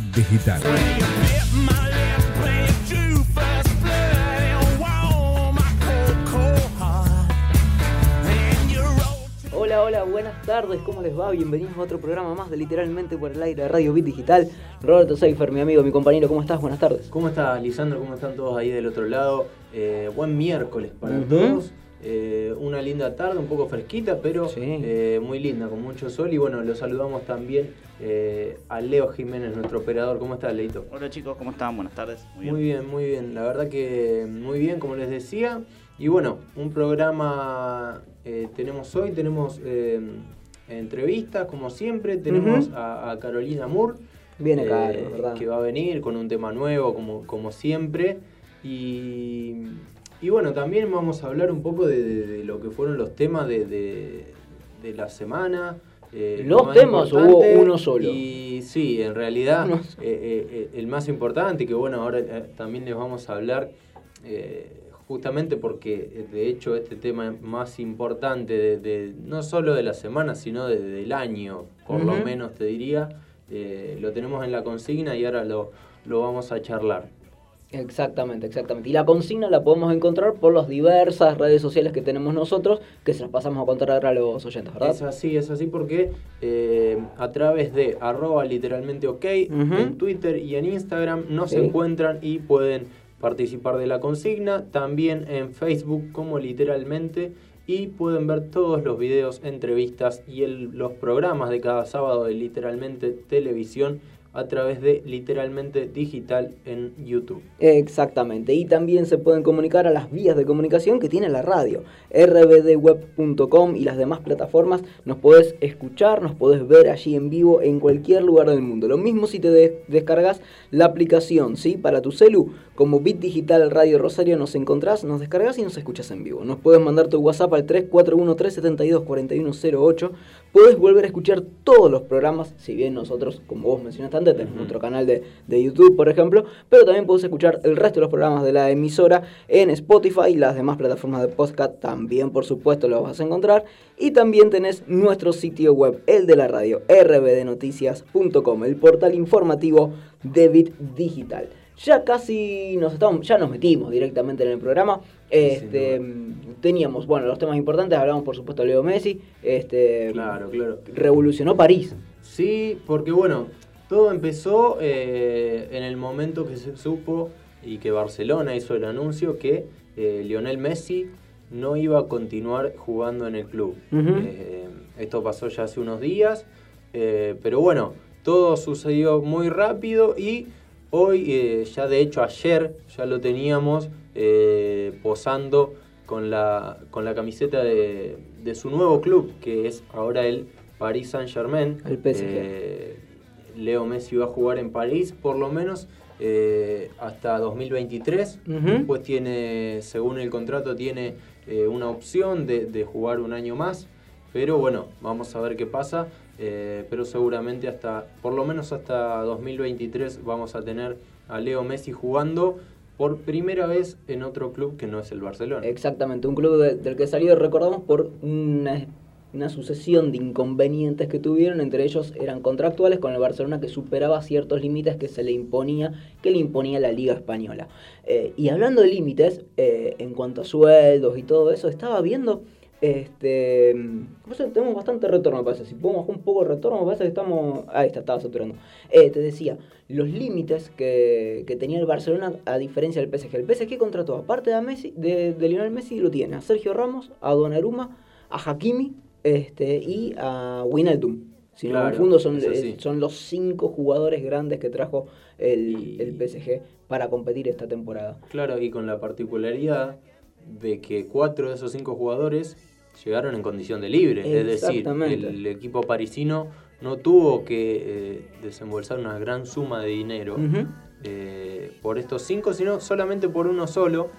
Digital. Hola, hola, buenas tardes, ¿cómo les va? Bienvenidos a otro programa más de Literalmente por el aire de Radio Bit Digital. Roberto Seifer, mi amigo, mi compañero, ¿cómo estás? Buenas tardes. ¿Cómo estás, Lisandro? ¿Cómo están todos ahí del otro lado? Eh, buen miércoles para todos. Eh, una linda tarde, un poco fresquita, pero Sí. eh, muy linda, con mucho sol. Y bueno, lo saludamos también eh, a Leo Jiménez, nuestro operador. ¿Cómo estás, Leito? Hola chicos, ¿cómo están? Buenas tardes. Muy bien, muy bien. La verdad que muy bien, como les decía. Y bueno, un programa eh, tenemos hoy, tenemos eh, entrevistas, como siempre. Tenemos a, a Carolina Moore. Viene eh, caro, ¿verdad? Que va a venir con un tema nuevo, como, como siempre. Y, y bueno, también vamos a hablar un poco de, de- de lo que fueron los temas de, de- la semana. eh, ¿Los temas hubo uno solo? Y sí, en realidad eh, eh, eh, el más importante, que bueno, ahora eh, también les vamos a hablar, eh, justamente porque de hecho este tema más importante, de, de- no solo de la semana, sino de- del año, por lo menos te diría, eh, lo tenemos en la consigna y ahora lo, lo vamos a charlar. Exactamente, exactamente. Y la consigna la podemos encontrar por las diversas redes sociales que tenemos nosotros, que se las pasamos a contar a los oyentes, ¿verdad? Es así, es así porque eh, a través de arroba literalmente ok en Twitter y en Instagram nos Sí. encuentran y pueden participar de la consigna. También en Facebook como literalmente y pueden ver todos los videos, entrevistas y el- los programas de cada sábado de literalmente televisión a través de literalmente digital en YouTube. Exactamente, y también se pueden comunicar a las vías de comunicación que tiene la radio, rbdweb.com y las demás plataformas, nos podés escuchar, nos podés ver allí en vivo en cualquier lugar del mundo. Lo mismo si te de- descargas la aplicación, ¿sí? Para tu celu, como Bit Digital Radio Rosario nos encontrás, nos descargas y nos escuchas en vivo. Nos puedes mandar tu WhatsApp al 3413724108, puedes volver a escuchar todos los programas, si bien nosotros, como vos mencionaste tenemos Ujú. nuestro canal de, de YouTube, por ejemplo, pero también puedes escuchar el resto de los programas de la emisora en Spotify y las demás plataformas de podcast también, por supuesto, lo vas a encontrar. Y también tenés nuestro sitio web, el de la radio, rbdnoticias.com, el portal informativo de Bit Digital. Ya casi nos estamos, ya nos metimos directamente en el programa. Este, teníamos, bueno, los temas importantes, hablamos por supuesto de Leo Messi, este, Claro, claro. revolucionó París. Sí, porque bueno, todo empezó eh, en el momento que se supo y que Barcelona hizo el anuncio que eh, Lionel Messi no iba a continuar jugando en el club. Eh, esto pasó ya hace unos días, pero bueno, todo sucedió muy rápido y hoy, ya de hecho ayer, ya lo teníamos posando con la, con la camiseta de, de su nuevo club, que es ahora el Paris Saint Germain. El PSG. Leo Messi va a jugar en París por lo menos eh, hasta 2023. Ujú. Después tiene, según el contrato, tiene eh, una opción de, de jugar un año más. Pero bueno, vamos a ver qué pasa. eh, pero seguramente hasta, por lo menos hasta 2023 vamos a tener a Leo Messi jugando por primera vez en otro club que no es el Barcelona. Exactamente, un club de- del que salió, recordamos, por una, una sucesión de inconvenientes que tuvieron, entre ellos eran contractuales con el Barcelona que superaba ciertos límites que se le imponía, que le imponía la Liga Española. Eh, y hablando de límites, eh, en cuanto a sueldos y todo eso, estaba viendo, este, tenemos bastante retorno, me parece. Si podemos un poco el retorno, me parece que estamos, ahí está, estaba saturando. Eh, te decía, los límites que, que tenía el Barcelona a diferencia del PSG. El PSG contrató, aparte de, Messi, de, de Lionel Messi, lo tiene a Sergio Ramos, a Donnarumma, a Hakimi este, y a Wijnaldum. Si no me confundo, son, son los cinco jugadores grandes que trajo el, Y- el PSG para competir esta temporada. Claro, y con la particularidad de que cuatro de esos cinco jugadores llegaron en condición de libre. Es decir, el equipo parisino no tuvo que eh, desembolsar una gran suma de dinero eh, por estos cinco, sino solamente por uno solo,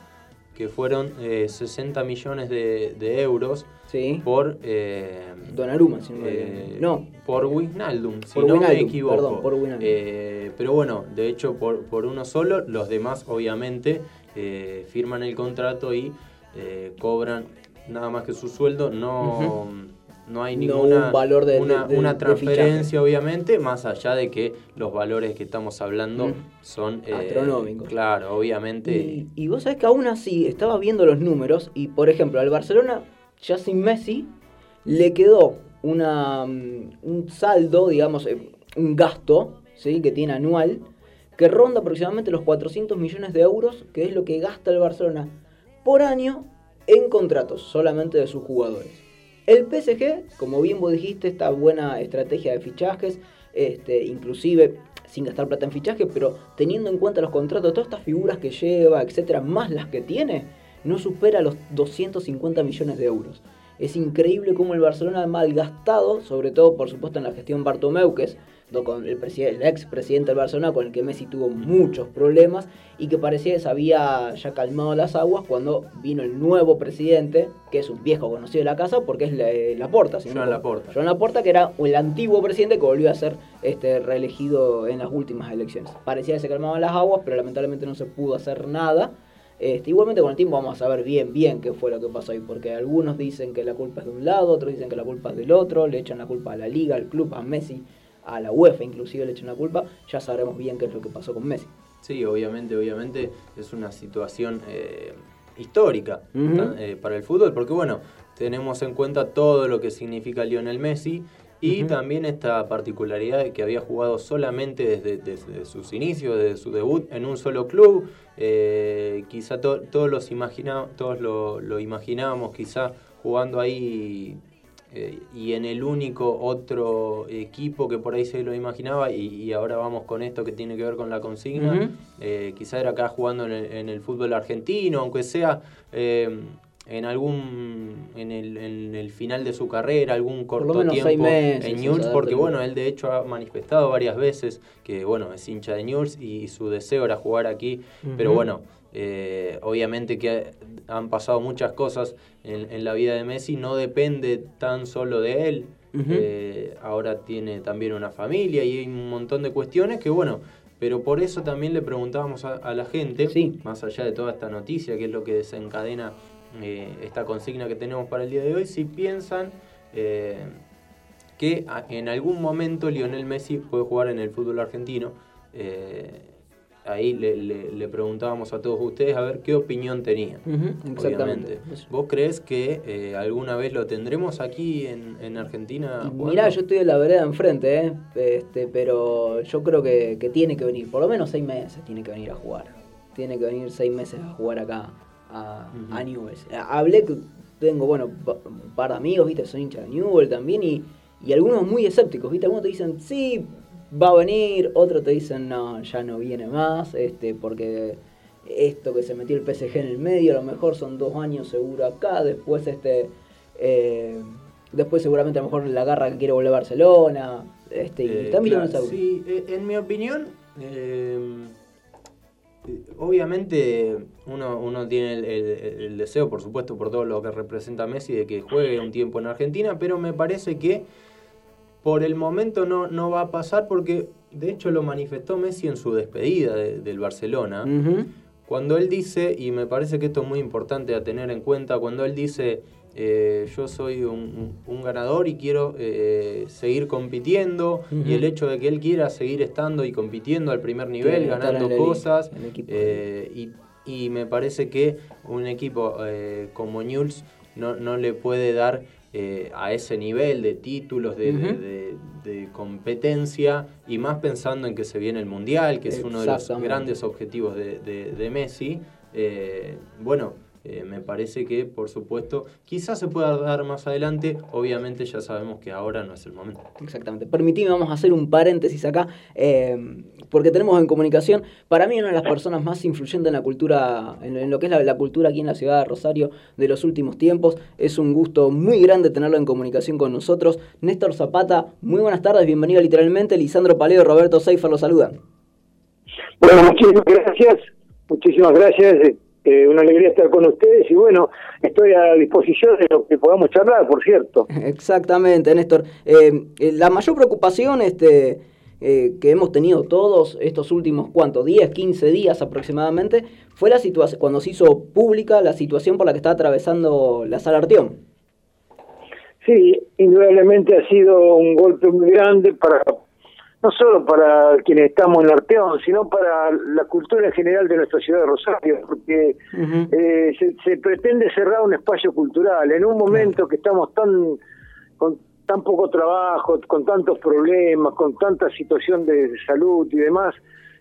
que fueron eh, 60 millones de, de euros Sí. por... eh, Donnarumma, si no me eh, No, por Wijnaldum, si Por no me equivoco. perdón, por Wijnaldum. Eh, pero bueno, de hecho, por, por uno solo, los demás obviamente eh, firman el contrato y eh, cobran nada más que su sueldo, no, no hay ninguna valor de, una, transferencia, obviamente, más allá de que los valores que estamos hablando mm. son eh, astronómicos. Claro, obviamente. Y, y, vos sabés que aún así estaba viendo los números y, por ejemplo, al Barcelona, ya sin Messi, le quedó una, mm, un saldo, digamos, eh, un gasto ¿sí? que tiene anual que ronda aproximadamente los 400 millones de euros, que es lo que gasta el Barcelona por año en contratos solamente de sus jugadores. El PSG, como bien vos dijiste, esta buena estrategia de fichajes, este, inclusive sin gastar plata en fichajes, pero teniendo en cuenta los contratos, todas estas figuras que lleva, etcétera, más las que tiene, no supera los 250 millones de euros. Es increíble cómo el Barcelona ha malgastado, sobre todo por supuesto en la gestión Bartomeu, que es con el, el ex presidente del Barcelona, con el que Messi tuvo muchos problemas y que parecía que se había ya calmado las aguas cuando vino el nuevo presidente, que es un viejo conocido de la casa, porque es la, eh, Laporta. Joan Laporta. Joan Laporta, que era el antiguo presidente que volvió a ser este, reelegido en las últimas elecciones. Parecía que se calmaban las aguas, pero lamentablemente no se pudo hacer nada. Este, igualmente con el tiempo vamos a saber bien, bien qué fue lo que pasó ahí, porque algunos dicen que la culpa es de un lado, otros dicen que la culpa es del otro, le echan la culpa a la liga, al club, a Messi a la UEFA inclusive le echan la culpa, ya sabremos bien qué es lo que pasó con Messi. Sí, obviamente, obviamente es una situación eh, histórica eh, para el fútbol, porque bueno, tenemos en cuenta todo lo que significa Lionel Messi y también esta particularidad de que había jugado solamente desde, sus inicios, desde su debut en un solo club. Eh, quizá todos los todos lo, lo imaginábamos quizá jugando ahí eh, y en el único otro equipo que por ahí se lo imaginaba, y, ahora vamos con esto que tiene que ver con la consigna, eh, quizá era acá jugando en el, fútbol argentino, aunque sea eh, en algún en el, final de su carrera, algún corto tiempo en News, porque bueno, él de hecho ha manifestado varias veces que bueno, es hincha de News y, su deseo era jugar aquí, pero bueno, eh, obviamente que han pasado muchas cosas en, la vida de Messi, no depende tan solo de él. Eh, ahora tiene también una familia y hay un montón de cuestiones que, bueno, pero por eso también le preguntábamos a, la gente, más allá de toda esta noticia, que es lo que desencadena eh, esta consigna que tenemos para el día de hoy, si piensan que en algún momento Lionel Messi puede jugar en el fútbol argentino ahí le, preguntábamos a todos ustedes a ver qué opinión tenían. exactamente. ¿Vos crees que eh, alguna vez lo tendremos aquí en, Argentina? Mirá, yo estoy en la vereda enfrente, ¿eh? este, pero yo creo que, tiene que venir, por lo menos seis meses tiene que venir a jugar. Tiene que venir seis meses a jugar acá a, Newell's. Hablé que tengo, bueno, un par de amigos, ¿viste? Son hinchas de Newell también y, y algunos muy escépticos, ¿viste? Algunos te dicen, sí, va a venir, otros te dicen, no, ya no viene más, este, porque esto que se metió el PSG en el medio, a lo mejor son dos años seguro acá, después este eh, después seguramente a lo mejor la garra que quiere volver a Barcelona, este, y eh, también Sí, eh, en mi opinión, obviamente uno, uno tiene el, el, deseo, por supuesto, por todo lo que representa Messi, de que juegue un tiempo en Argentina, pero me parece que por el momento no, no va a pasar porque de hecho lo manifestó Messi en su despedida del Barcelona. Cuando él dice, y me parece que esto es muy importante a tener en cuenta, cuando él dice, eh, yo soy un, ganador y quiero eh, seguir compitiendo, y el hecho de que él quiera seguir estando y compitiendo al primer nivel, ganando cosas, eh, y, me parece que un equipo como Newell's no, no le puede dar eh, a ese nivel de títulos, de, competencia, y más pensando en que se viene el Mundial, que es uno de los grandes objetivos de, Messi. Eh, bueno, eh, me parece que, por supuesto, quizás se pueda dar más adelante. Obviamente ya sabemos que ahora no es el momento. Exactamente. Permitime, vamos a hacer un paréntesis acá, eh, porque tenemos en comunicación, para mí una de las personas más influyentes en la cultura, en, lo que es la, cultura aquí en la ciudad de Rosario de los últimos tiempos. Es un gusto muy grande tenerlo en comunicación con nosotros. Néstor Zapata, muy buenas tardes, bienvenido literalmente. Lisandro Paleo, Roberto Seifer lo saludan. Bueno, muchísimas gracias. Muchísimas gracias. Eh, una alegría estar con ustedes y bueno, estoy a disposición de lo que podamos charlar, por cierto. Exactamente, Néstor. Eh, eh, la mayor preocupación este, que hemos tenido todos estos últimos, ¿cuántos? 10, 15 días aproximadamente, fue la situación, cuando se hizo pública la situación por la que está atravesando la sala Arteón. Sí, indudablemente ha sido un golpe muy grande para no solo para quienes estamos en Arteón, sino para la cultura en general de nuestra ciudad de Rosario, porque eh, se, pretende cerrar un espacio cultural en un momento que estamos tan con tan poco trabajo, con tantos problemas, con tanta situación de salud y demás.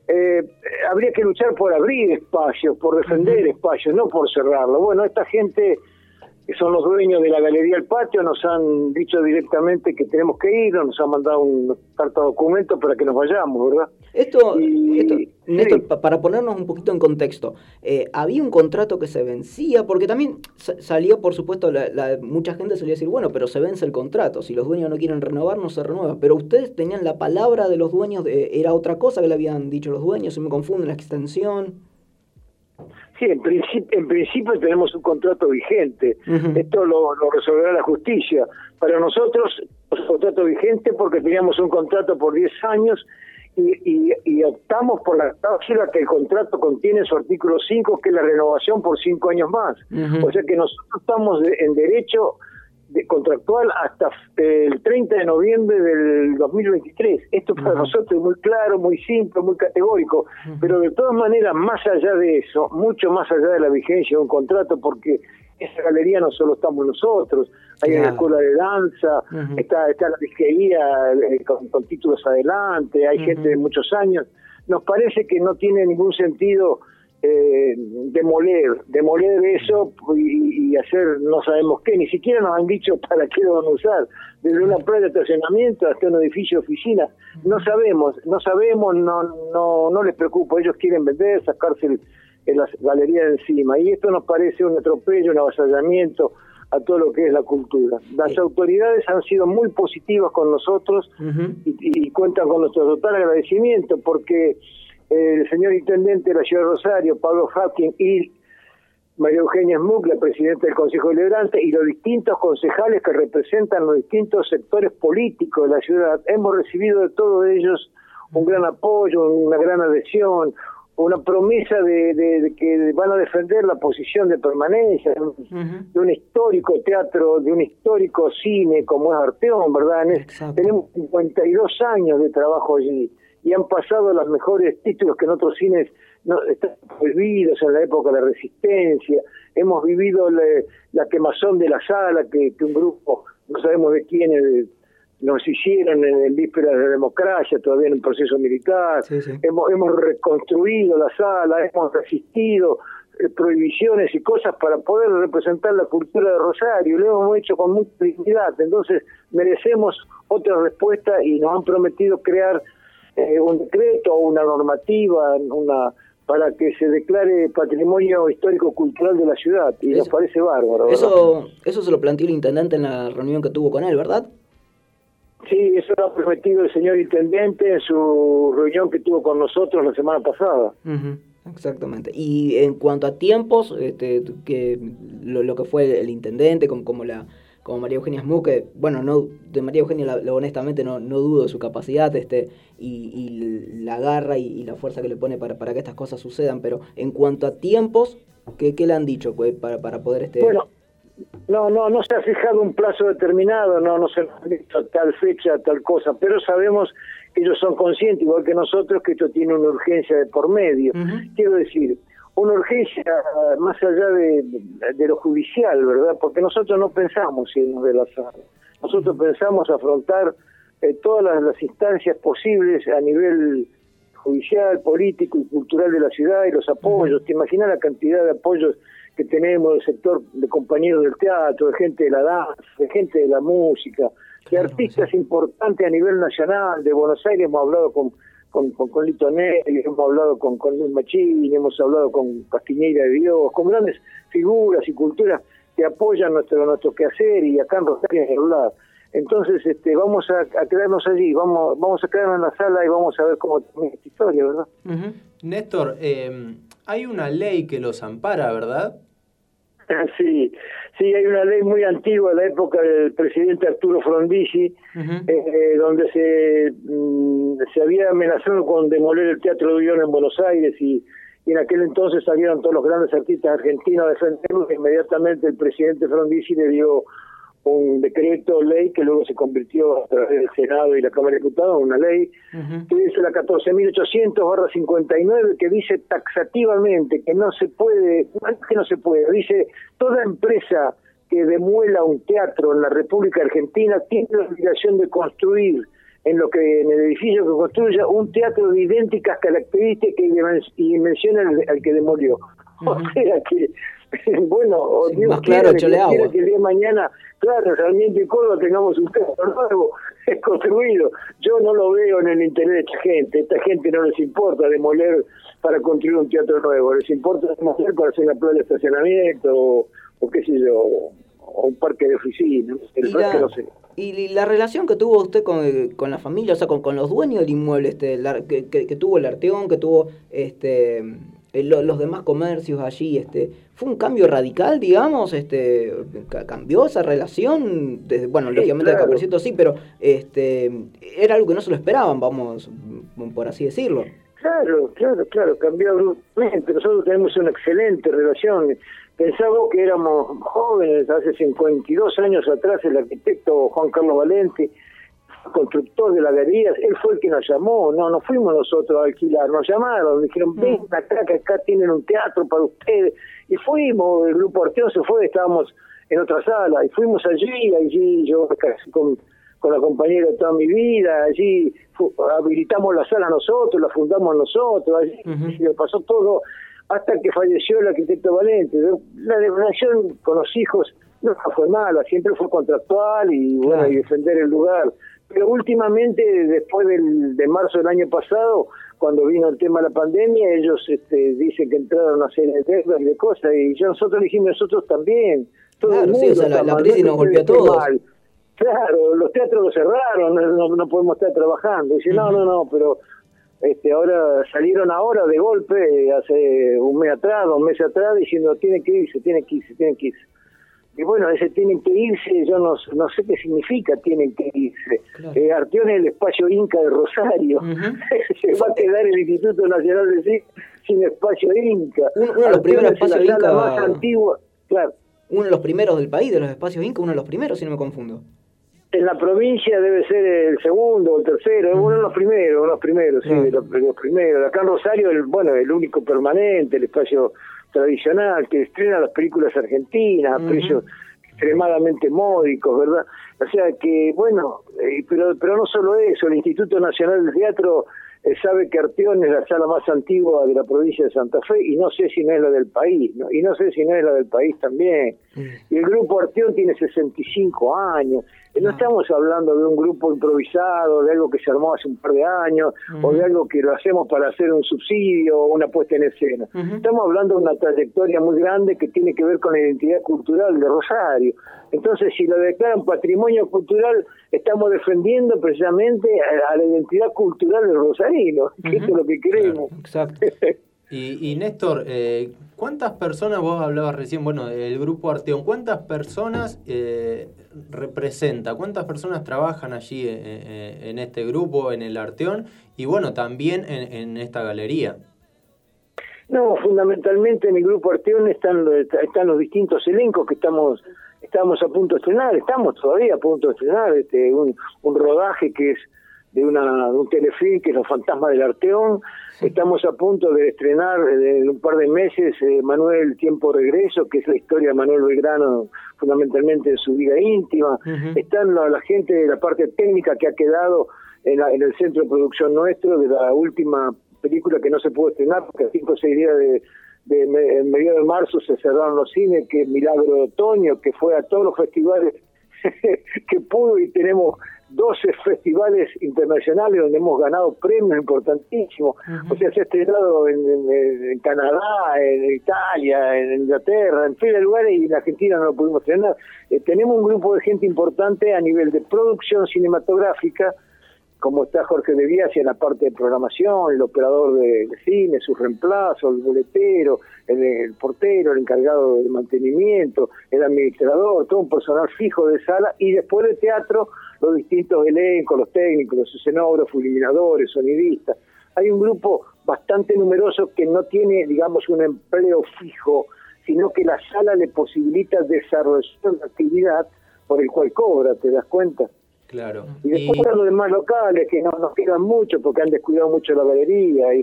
Eh, habría que luchar por abrir espacios, por defender espacios, no por cerrarlo. Bueno, esta gente que son los dueños de la Galería El Patio, nos han dicho directamente que tenemos que ir, nos han mandado un carta documento para que nos vayamos, ¿verdad? Esto, para ponernos un poquito en contexto, eh, había un contrato que se vencía, porque también salía, por supuesto, la, mucha gente solía decir, bueno, pero se vence el contrato, si los dueños no quieren renovar, no se renueva, pero ustedes tenían la palabra de los dueños, era otra cosa que le habían dicho los dueños, se me confunde la extensión. Sí, en principio, en principio tenemos un contrato vigente. Esto lo, resolverá la justicia. Para nosotros, es un contrato vigente porque teníamos un contrato por 10 años y, y, optamos por la cláusula que el contrato contiene en su artículo 5, que es la renovación por 5 años más. O sea que nosotros estamos en derecho de contractual hasta eh, el 30 de noviembre del 2023. Esto para nosotros es muy claro, muy simple, muy categórico, pero de todas maneras, más allá de eso, mucho más allá de la vigencia de un contrato, porque esa galería no solo estamos nosotros, hay una escuela de danza, está, está la disquería eh, con, títulos adelante, hay gente de muchos años. Nos parece que no tiene ningún sentido eh, demoler, demoler eso y, hacer no sabemos qué, ni siquiera nos han dicho para qué lo van a usar, desde una playa de estacionamiento hasta un edificio de oficina, no sabemos, no sabemos, no, no, no les preocupa, ellos quieren vender, sacarse en las galerías de encima, y esto nos parece un atropello, un avasallamiento a todo lo que es la cultura. Las autoridades han sido muy positivas con nosotros y, y cuentan con nuestro total agradecimiento porque el señor intendente de la ciudad de Rosario, Pablo Hawking, y María Eugenia Smuck, la presidenta del Consejo Deliberante, y los distintos concejales que representan los distintos sectores políticos de la ciudad, hemos recibido de todos ellos un gran apoyo, una gran adhesión, una promesa de, que van a defender la posición de permanencia de un, histórico teatro, de un histórico cine como es Arteón, ¿verdad? tenemos 52 años de trabajo allí y han pasado los mejores títulos que en otros cines no están prohibidos en la época de la resistencia. Hemos vivido la, quemazón de la sala que, un grupo, no sabemos de quiénes, nos hicieron en, vísperas de la democracia, todavía en un proceso militar. Hemos, hemos reconstruido la sala, hemos resistido eh, prohibiciones y cosas para poder representar la cultura de Rosario. Lo hemos hecho con mucha dignidad. Entonces merecemos otra respuesta y nos han prometido crear eh, un decreto o una normativa una para que se declare patrimonio histórico cultural de la ciudad y nos parece bárbaro. Eso eso se lo planteó el intendente en la reunión que tuvo con él, ¿verdad? Sí, eso lo ha prometido el señor intendente en su reunión que tuvo con nosotros la semana pasada. Exactamente. Y en cuanto a tiempos, este, que lo, que fue el intendente, como, como la como María Eugenia que, bueno, no, de María Eugenia honestamente no, no dudo de su capacidad este, y, la garra y, la fuerza que le pone para, para que estas cosas sucedan, pero en cuanto a tiempos, ¿qué, qué le han dicho pues, para, para poder... Este... Bueno, no, no, no se ha fijado un plazo determinado, no, no se ha dicho tal fecha, tal cosa, pero sabemos que ellos son conscientes, igual que nosotros, que esto tiene una urgencia de por medio. Quiero decir, una urgencia más allá de, lo judicial, ¿verdad? Porque nosotros no pensamos irnos de la sala. Nosotros pensamos afrontar eh, todas las, instancias posibles a nivel judicial, político y cultural de la ciudad y los apoyos. ¿Te imaginas la cantidad de apoyos que tenemos del sector de compañeros del teatro, de gente de la danza, de gente de la música, de artistas importantes a nivel nacional? De Buenos Aires hemos hablado con con, con, con Lito hemos hablado con, con Luis Machín, hemos hablado con Castiñeira de Dios, con grandes figuras y culturas que apoyan nuestro nuestro quehacer y acá en Rosario en lado. Entonces, este, vamos a, quedarnos allí, vamos vamos a quedarnos en la sala y vamos a ver cómo termina esta historia, ¿verdad? Néstor, eh, hay una ley que los ampara, ¿verdad? Sí, sí, hay una ley muy antigua de la época del presidente Arturo Frondizi, eh, donde se, mm, se había amenazado con demoler el Teatro de Ullón en Buenos Aires y, en aquel entonces salieron todos los grandes artistas argentinos a defenderlo. Inmediatamente el presidente Frondizi le dio un decreto ley que luego se convirtió a través del Senado y la Cámara de Diputados en una ley, que dice la 14.800-59, que dice taxativamente que no se puede, que no se puede, dice toda empresa que demuela un teatro en la República Argentina tiene la obligación de construir en lo que en el edificio que construya un teatro de idénticas características y dimensiones al, que demolió. O sea que, bueno, Dios más claro, que, que el día de mañana, claro, realmente en Córdoba tengamos un teatro nuevo, es construido. Yo no lo veo en el interés de esta gente. Esta gente no les importa demoler para construir un teatro nuevo, les importa demoler para hacer una plaza de estacionamiento o, o qué sé yo, o un parque de oficinas. El parque no sé. Y la relación que tuvo usted con, con la familia, o sea, con, con los dueños del inmueble, este, que, que, tuvo el Arteón, que tuvo este los demás comercios allí, este, fue un cambio radical, digamos, este, cambió esa relación, desde, bueno, lógicamente claro. el sí, pero este, era algo que no se lo esperaban, vamos, por así decirlo. Claro, claro, claro, cambió abruptamente. Nosotros tenemos una excelente relación. Pensaba que éramos jóvenes, hace 52 años atrás, el arquitecto Juan Carlos Valente, constructor de la galería, él fue el que nos llamó, no, no fuimos nosotros a alquilar, nos llamaron, dijeron, mm. ven acá, que acá tienen un teatro para ustedes. Y fuimos, el grupo Arteón se fue, estábamos en otra sala, y fuimos allí, allí yo con, con la compañera de toda mi vida, allí habilitamos la sala nosotros, la fundamos nosotros, allí uh pasó todo hasta que falleció el arquitecto Valente. La relación con los hijos no fue mala, siempre fue contractual y bueno, y defender el lugar. Pero últimamente, después del, de marzo del año pasado, cuando vino el tema de la pandemia, ellos este, dicen que entraron a hacer de deudas y de cosas, y yo nosotros dijimos nosotros también. Todo claro, sí, o sea, la, crisis nos golpeó a todos. Claro, los teatros lo cerraron, no, no podemos estar trabajando. Dice, no, no, no, pero este, ahora salieron ahora de golpe, hace un mes atrás, dos meses atrás, diciendo tienen que irse, tienen que irse, tienen que irse. Y bueno, ese tienen que irse, yo no, no sé qué significa tienen que irse. Eh, Arteón es el espacio Inca de Rosario. Se va a quedar el Instituto Nacional de Cine sin espacio Inca. Uno, de los primeros espacios Inca. más antiguo, claro. Uno de los primeros del país, de los espacios Inca, uno de los primeros, si no me confundo en la provincia debe ser el segundo o el tercero, uno de los primeros, uno de los primeros, sí, de los, primeros. Acá en Rosario, el, bueno, el único permanente, el espacio tradicional, que estrena las películas argentinas a precios extremadamente módicos, ¿verdad? O sea que, bueno, eh, pero, pero no solo eso, el Instituto Nacional de Teatro eh, sabe que Arteón es la sala más antigua de la provincia de Santa Fe y no sé si no es la del país, ¿no? y no sé si no es la del país también. Y el grupo Arteón tiene 65 años. No ah. estamos hablando de un grupo improvisado, de algo que se armó hace un par de años, o de algo que lo hacemos para hacer un subsidio o una puesta en escena. Estamos hablando de una trayectoria muy grande que tiene que ver con la identidad cultural de Rosario. Entonces, si lo declaran patrimonio cultural, estamos defendiendo precisamente a, la identidad cultural de Rosarino, que es lo que queremos. exacto. y, Néstor, eh, ¿cuántas personas, vos hablabas recién, bueno, el grupo Arteón, ¿cuántas personas eh, representa? ¿Cuántas personas trabajan allí eh, en, este grupo, en el Arteón, y bueno, también en, en esta galería? No, fundamentalmente en el grupo Arteón están, están los distintos elencos que estamos estamos a punto de estrenar, estamos todavía a punto de estrenar este, un, un rodaje que es de, una, un telefilm que es Los Fantasmas del Arteón. Estamos a punto de estrenar en un par de meses eh, Manuel Tiempo Regreso, que es la historia de Manuel Belgrano fundamentalmente en su vida íntima. Están la, gente de la parte técnica que ha quedado en, en el centro de producción nuestro de la última película que no se pudo estrenar porque a cinco o seis días de, de, en medio de marzo se cerraron los cines, que Milagro de Otoño, que fue a todos los festivales que pudo y tenemos 12 festivales internacionales donde hemos ganado premios importantísimos. O sea, se ha estrenado en, Canadá, en Italia, en Inglaterra, en fin de lugares y en Argentina no lo pudimos estrenar. Eh, tenemos un grupo de gente importante a nivel de producción cinematográfica, como está Jorge de Biasi en la parte de programación, el operador de, cine, su reemplazo, el boletero, el, portero, el encargado de mantenimiento, el administrador, todo un personal fijo de sala y después de teatro los distintos elencos, los técnicos, los escenógrafos, iluminadores, sonidistas. Hay un grupo bastante numeroso que no tiene, digamos, un empleo fijo, sino que la sala le posibilita desarrollar una actividad por el cual cobra, ¿te das cuenta? Claro. Y después los demás locales que no nos quedan mucho porque han descuidado mucho la galería, hay,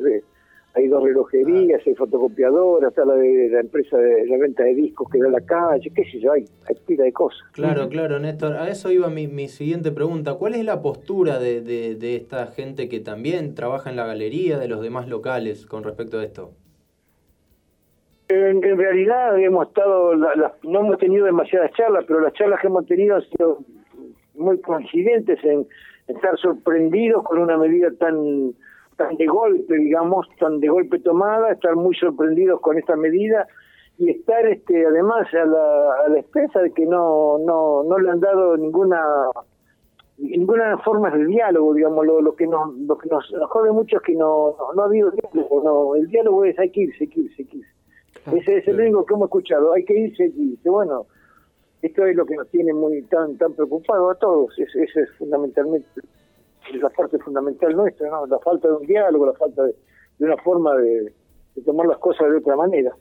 hay dos relojerías, hay fotocopiadoras, está la de la empresa de la venta de discos que da la calle, qué sé yo, hay, hay pila de cosas. Claro, claro, Néstor. A eso iba mi, mi siguiente pregunta. ¿Cuál es la postura de, de, de esta gente que también trabaja en la galería, de los demás locales con respecto a esto? En, realidad hemos estado, no hemos tenido demasiadas charlas, pero las charlas que hemos tenido han sido muy coincidentes en, estar sorprendidos con una medida tan tan de golpe, digamos, tan de golpe tomada, estar muy sorprendidos con esta medida y estar este además a la, a la espesa de que no no no le han dado ninguna ninguna forma de diálogo, digamos, lo, lo que nos lo que nos, jode mucho es que no, no, ha habido diálogo, no, el diálogo es hay que irse, hay que irse, hay que irse. Ese es el único que hemos escuchado, hay que irse, hay que irse. Bueno, esto es lo que nos tiene muy tan tan preocupados a todos, ese, es fundamentalmente la parte fundamental nuestra, ¿no? la falta de un diálogo, la falta de, una forma de, tomar las cosas de otra manera.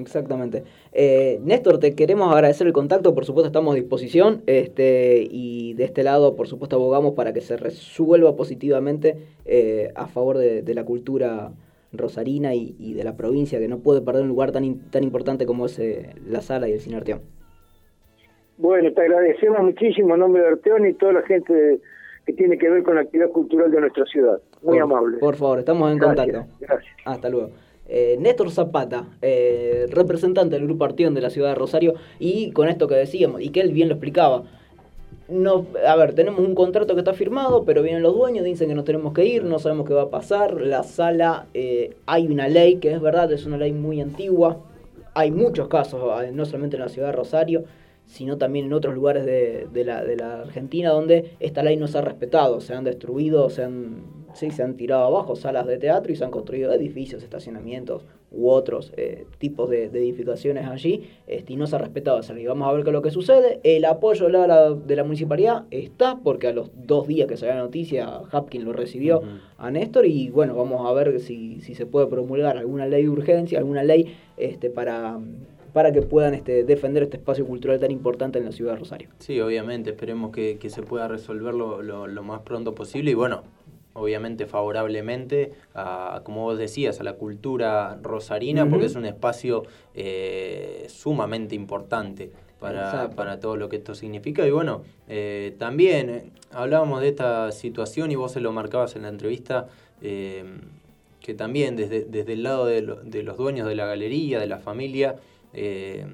Exactamente. Eh, Néstor, te queremos agradecer el contacto, por supuesto estamos a disposición este, y de este lado, por supuesto, abogamos para que se resuelva positivamente eh, a favor de, la cultura rosarina y, de la provincia, que no puede perder un lugar tan, tan importante como es eh, la sala y el cine Arteón. Bueno, te agradecemos muchísimo en nombre de Arteón y toda la gente que tiene que ver con la actividad cultural de nuestra ciudad. Muy amable. Por favor, estamos en contacto. Gracias. Hasta luego. Eh, Néstor Zapata, eh, representante del Grupo Arteón de la ciudad de Rosario, y con esto que decíamos, y que él bien lo explicaba, no, a ver, tenemos un contrato que está firmado, pero vienen los dueños, dicen que nos tenemos que ir, no sabemos qué va a pasar, la sala, eh, hay una ley que es verdad, es una ley muy antigua, hay muchos casos, no solamente en la ciudad de Rosario, sino también en otros lugares de, de, la, de la Argentina donde esta ley no se ha respetado, se han destruido, se han, sí, se han tirado abajo salas de teatro y se han construido edificios, estacionamientos u otros eh, tipos de, edificaciones allí este, y no se ha respetado esa ley. Vamos a ver qué es lo que sucede. El apoyo de la, de la municipalidad está porque a los dos días que salió la noticia, Hapkin lo recibió a Néstor y bueno, vamos a ver si, si se puede promulgar alguna ley de urgencia, alguna ley este, para para que puedan este, defender este espacio cultural tan importante en la ciudad de Rosario. Sí, obviamente, esperemos que, se pueda resolver lo, más pronto posible y bueno, obviamente favorablemente a, como vos decías, a la cultura rosarina, porque es un espacio eh, sumamente importante para, para, todo lo que esto significa. Y bueno, eh, también eh, hablábamos de esta situación y vos se lo marcabas en la entrevista, que también desde, desde el lado de, de, los dueños de la galería, de la familia, eh,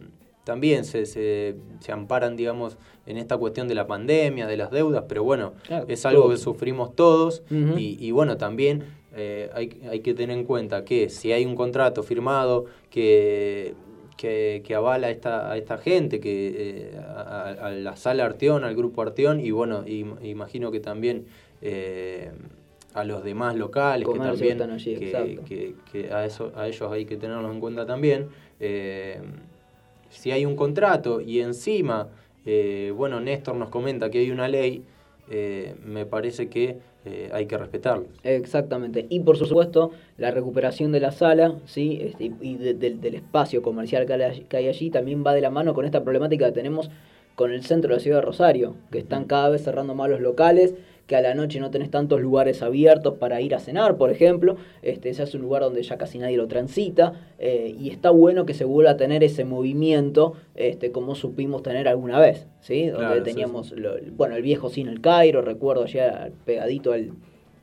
también se, se, amparan, digamos, en esta cuestión de la pandemia, de las deudas, pero bueno, es algo que sufrimos todos y, bueno, también eh, hay, hay, que tener en cuenta que si hay un contrato firmado que, que, avala a esta, a esta gente, que eh, a, la sala Arteón, al grupo Arteón, y bueno, imagino que también a los demás locales que también que, a eso a ellos hay que tenerlos en cuenta también eh, si hay un contrato y encima eh, bueno Néstor nos comenta que hay una ley eh, me parece que hay que respetarlo. Exactamente. Y por supuesto la recuperación de la sala sí este, y del espacio comercial que hay allí también va de la mano con esta problemática que tenemos con el centro de la ciudad de Rosario que están cada vez cerrando más los locales que a la noche no tenés tantos lugares abiertos para ir a cenar, por ejemplo. Este, ese es un lugar donde ya casi nadie lo transita eh, y está bueno que se vuelva a tener ese movimiento este, como supimos tener alguna vez, ¿sí? Donde teníamos, bueno, el viejo cine El Cairo, recuerdo ya pegadito al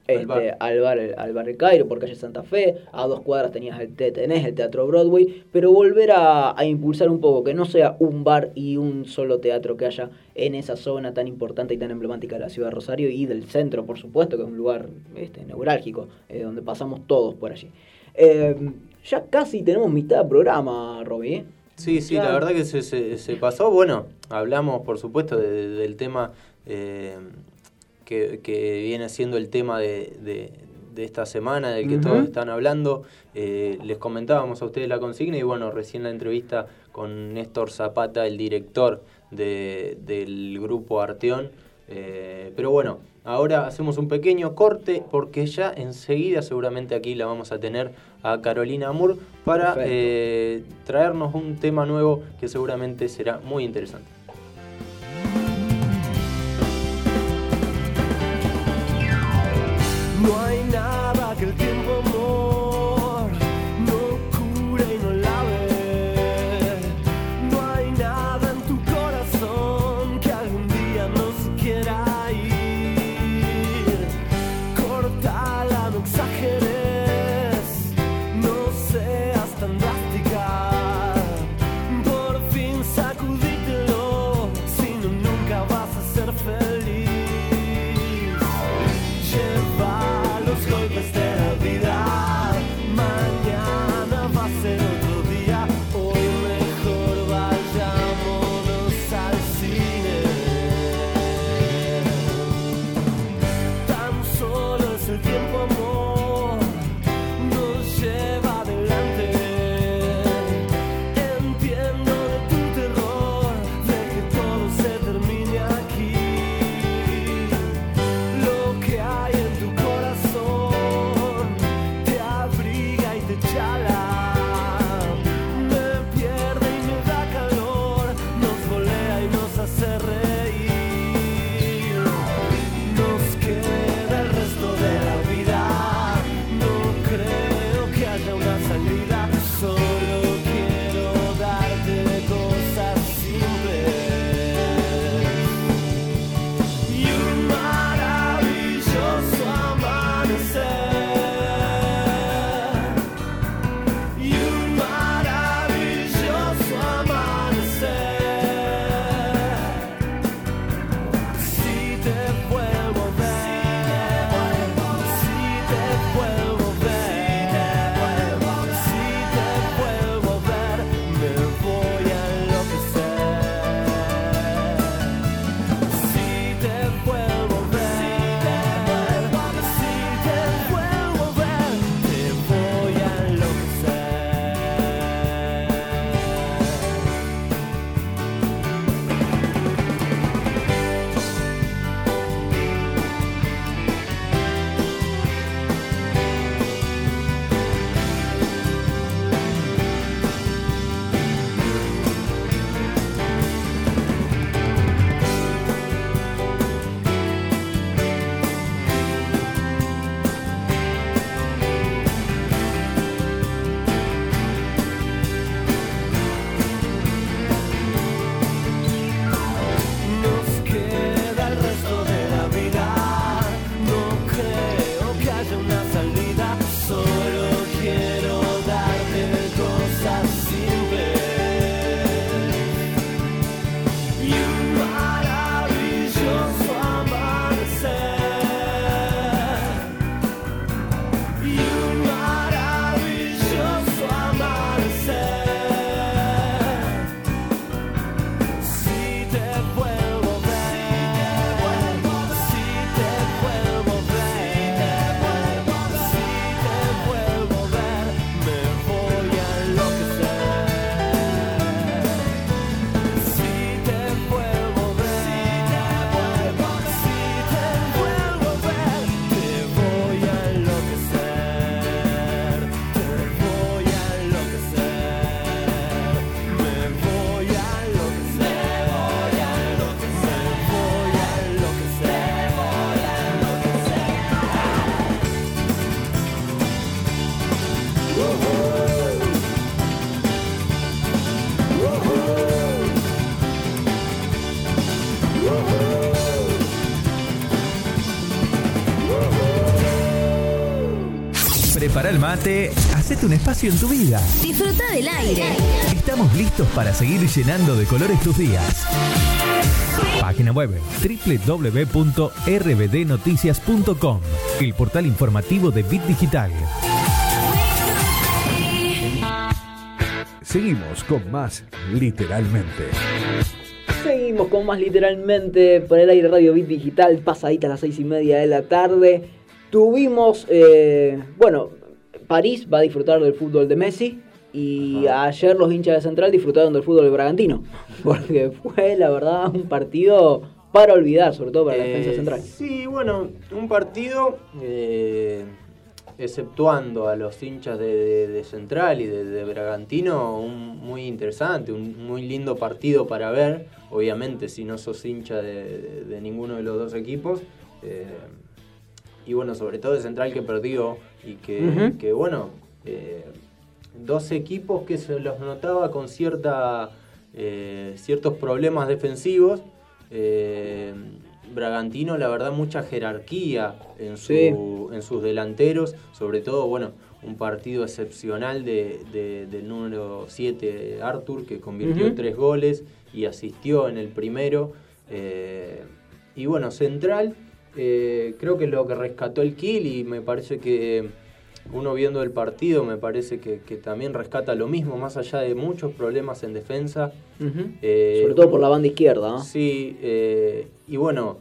este, al, bar. al, bar, El Cairo por calle Santa Fe, a dos cuadras tenías el, tenés el Teatro Broadway, pero volver a, impulsar un poco, que no sea un bar y un solo teatro que haya en esa zona tan importante y tan emblemática de la ciudad de Rosario y del centro, por supuesto, que es un lugar este, neurálgico, eh, donde pasamos todos por allí. Eh, ya casi tenemos mitad de programa, Robbie. ¿eh? Sí, sí, la verdad que se, se, pasó. Bueno, hablamos, por supuesto, del tema que, viene siendo el tema de, de, esta semana, del que todos están hablando. Eh, les comentábamos a ustedes la consigna y bueno, recién la entrevista con Néstor Zapata, el director del grupo Arteón. Eh, pero bueno, ahora hacemos un pequeño corte porque ya enseguida seguramente aquí la vamos a tener a Carolina Amur para eh, traernos un tema nuevo que seguramente será muy interesante. No hay nada. Para el mate, hacete un espacio en tu vida. Disfruta del aire. Estamos listos para seguir llenando de colores tus días. Página web www.rbdnoticias.com, el portal informativo de Bit Digital. Seguimos con más literalmente. Seguimos con más literalmente por el aire Radio Bit Digital, pasadita a las seis y media de la tarde. Tuvimos, eh, bueno, París va a disfrutar del fútbol de Messi y ayer los hinchas de Central disfrutaron del fútbol de Bragantino, porque fue la verdad un partido para olvidar, sobre todo para la defensa eh, central. Sí, bueno, un partido, eh, exceptuando a los hinchas de, Central y de, Bragantino, muy interesante, un muy lindo partido para ver. Obviamente, si no sos hincha de, ninguno de los dos equipos. Eh, y bueno, sobre todo el central que perdió y que, que bueno, dos equipos que se los notaba con cierta, ciertos problemas defensivos. Bragantino, la verdad, mucha jerarquía en, su, en sus delanteros, sobre todo, bueno, un partido excepcional de, del número 7, Arthur, que convirtió tres goles y asistió en el primero. Eh, y bueno, Central, eh, creo que lo que rescató el kill y me parece que uno viendo el partido me parece que, también rescata lo mismo, más allá de muchos problemas en defensa. Eh, Sobre todo por la banda izquierda. Sí, y bueno,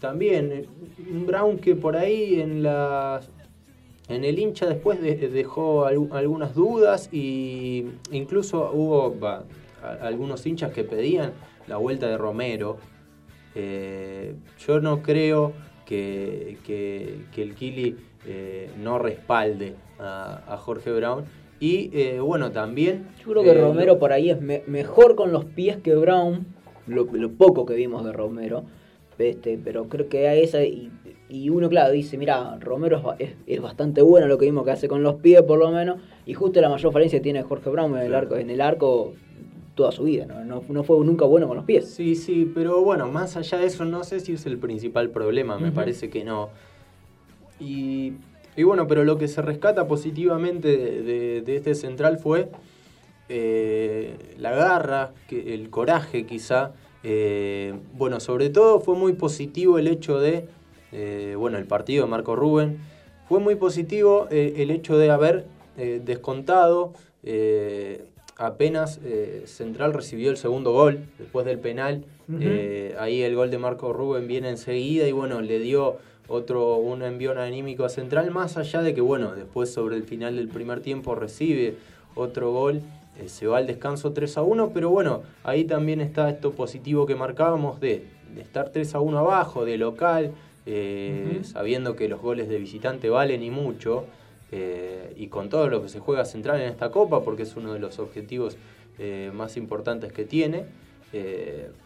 también un Brown que por ahí en las en el hincha después dejó algunas dudas y incluso hubo algunos hinchas que pedían la vuelta de Romero. Eh, yo no creo que, el Kili eh, no respalde a, Jorge Brown. Y eh, bueno, también... Yo creo que Romero por ahí es mejor con los pies que Brown, lo, poco que vimos de Romero. Este, pero creo que a esa, y y uno, claro, dice, mira, Romero es, bastante bueno lo que vimos que hace con los pies, por lo menos. Y justo la mayor falencia tiene Jorge Brown en el arco, en el arco toda su vida, ¿no? ¿no? fue nunca bueno con los pies. Sí, sí, pero bueno, más allá de eso, no sé si es el principal problema, me parece que no. Y, bueno, pero lo que se rescata positivamente de, este central fue eh, la garra, que, el coraje quizá. Eh, bueno, sobre todo fue muy positivo el hecho de eh, bueno, el partido de Marco Rubén. Fue muy positivo el hecho de haber eh, apenas Central recibió el segundo gol después del penal. ahí el gol de Marco Rubén viene enseguida y bueno, le dio otro un envión anímico a Central, más allá de que bueno, después sobre el final del primer tiempo recibe otro gol. se va al descanso 3 a 1, pero bueno, ahí también está esto positivo que marcábamos de, de estar 3 a 1 abajo, de local, eh, sabiendo que los goles de visitante valen y mucho, eh, y con todo lo que se juega central en esta copa, porque es uno de los objetivos eh, más importantes que tiene.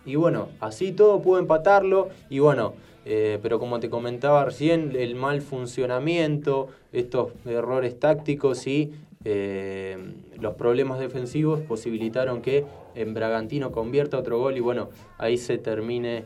y bueno, así todo pudo empatarlo, y bueno, pero como te comentaba recién, el mal funcionamiento, estos errores tácticos y los problemas defensivos posibilitaron que en Bragantino convierta otro gol y bueno, ahí se termine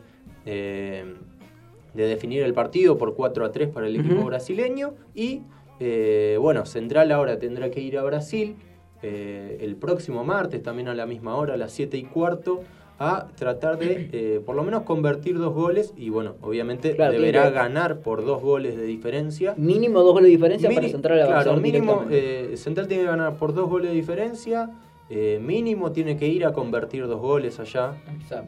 de definir el partido por 4 a 3 para el equipo brasileño. Y eh, bueno, Central ahora tendrá que ir a Brasil eh, el próximo martes, también a la misma hora, a las 7 y cuarto, a tratar de eh, por lo menos convertir dos goles y bueno, obviamente deberá ganar por dos goles de diferencia. Mínimo dos goles de diferencia para Central a Claro, mínimo, Central tiene que ganar por dos goles de diferencia. Eh, mínimo tiene que ir a convertir dos goles allá.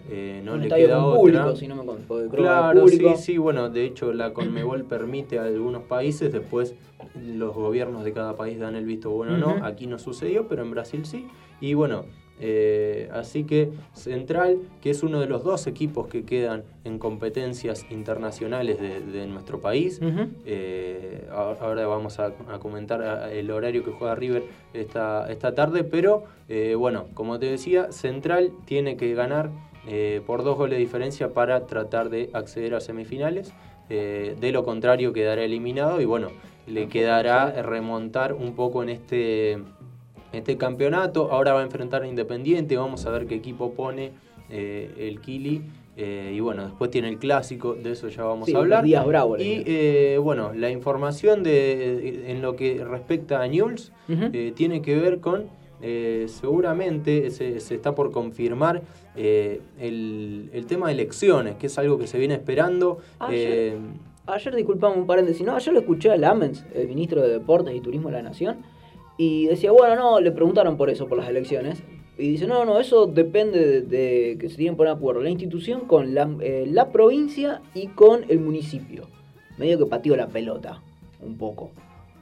Eh, no le queda otra. Público, si no me claro, sí, sí, bueno, de hecho la Conmebol permite a algunos países, después los gobiernos de cada país dan el visto bueno o no. Aquí no sucedió, pero en Brasil sí. Y bueno, eh, así que Central, que es uno de los dos equipos que quedan en competencias internacionales de, nuestro país, eh, ahora vamos a, comentar el horario que juega River esta, esta tarde, pero eh, bueno, como te decía, Central tiene que ganar por dos goles de diferencia para tratar de acceder a semifinales, de lo contrario quedará eliminado y bueno, le quedará remontar un poco en este este campeonato. Ahora va a enfrentar a Independiente, vamos a ver qué equipo pone eh, el Kili. Eh, y bueno, después tiene el clásico, de eso ya vamos a hablar. Días Bravo, y eh, bueno, la información de, en lo que respecta a News tiene que ver con, seguramente se, está por confirmar el, tema de elecciones, que es algo que se viene esperando. Ayer, ayer disculpame un paréntesis, no, ayer lo escuché a Lamens, el ministro de Deportes y Turismo de la Nación, y decía, bueno, no, le preguntaron por eso, por las elecciones. Y dice, no, no, eso depende de, que se tienen por acuerdo la institución con la, eh, la, provincia y con el municipio. Medio que pateó la pelota, un poco.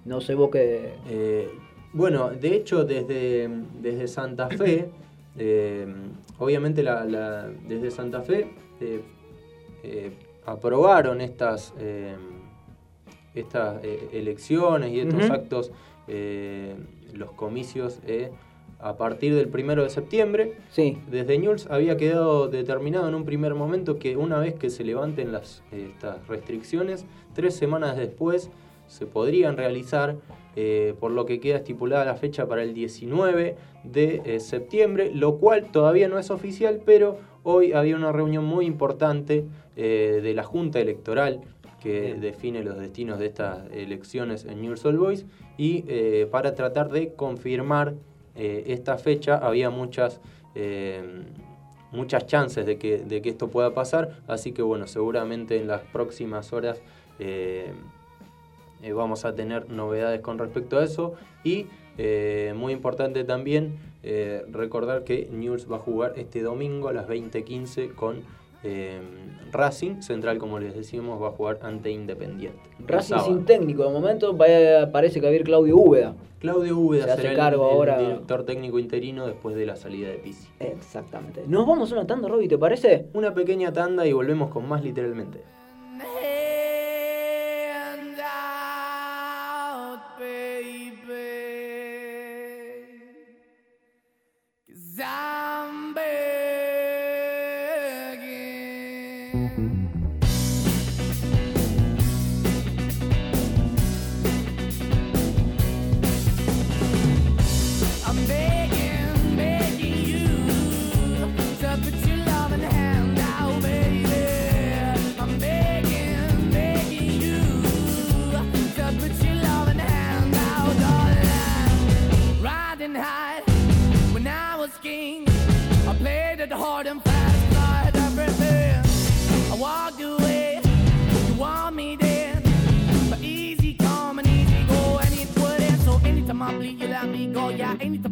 No sé vos qué... Eh, bueno, de hecho, desde, desde Santa Fe, eh, obviamente la, desde Santa Fe aprobaron estas, estas elecciones y estos actos eh, los comicios, eh, a partir del primero de septiembre. Sí. Desde News había quedado determinado en un primer momento que una vez que se levanten las, estas restricciones, tres semanas después se podrían realizar, eh, por lo que queda estipulada la fecha para el 19 de eh, septiembre, lo cual todavía no es oficial, pero hoy había una reunión muy importante eh, de la Junta Electoral que define los destinos de estas elecciones en News All Boys. Y para tratar de confirmar esta fecha había muchas muchas chances de que, de que, esto pueda pasar, así que bueno, seguramente en las próximas horas eh, vamos a tener novedades con respecto a eso. Y eh, muy importante también eh, recordar que News va a jugar este domingo a las 20.15 con Racing. Central, como les decimos, va a jugar ante Independiente. Racing sin técnico. De momento parece que va a ir Claudio Úbeda. Claudio Úbeda será cargo el, ahora. director técnico interino después de la salida de Pizzi. Exactamente. Nos vamos una tanda, Robbie, ¿te parece? Una pequeña tanda y volvemos con más literalmente.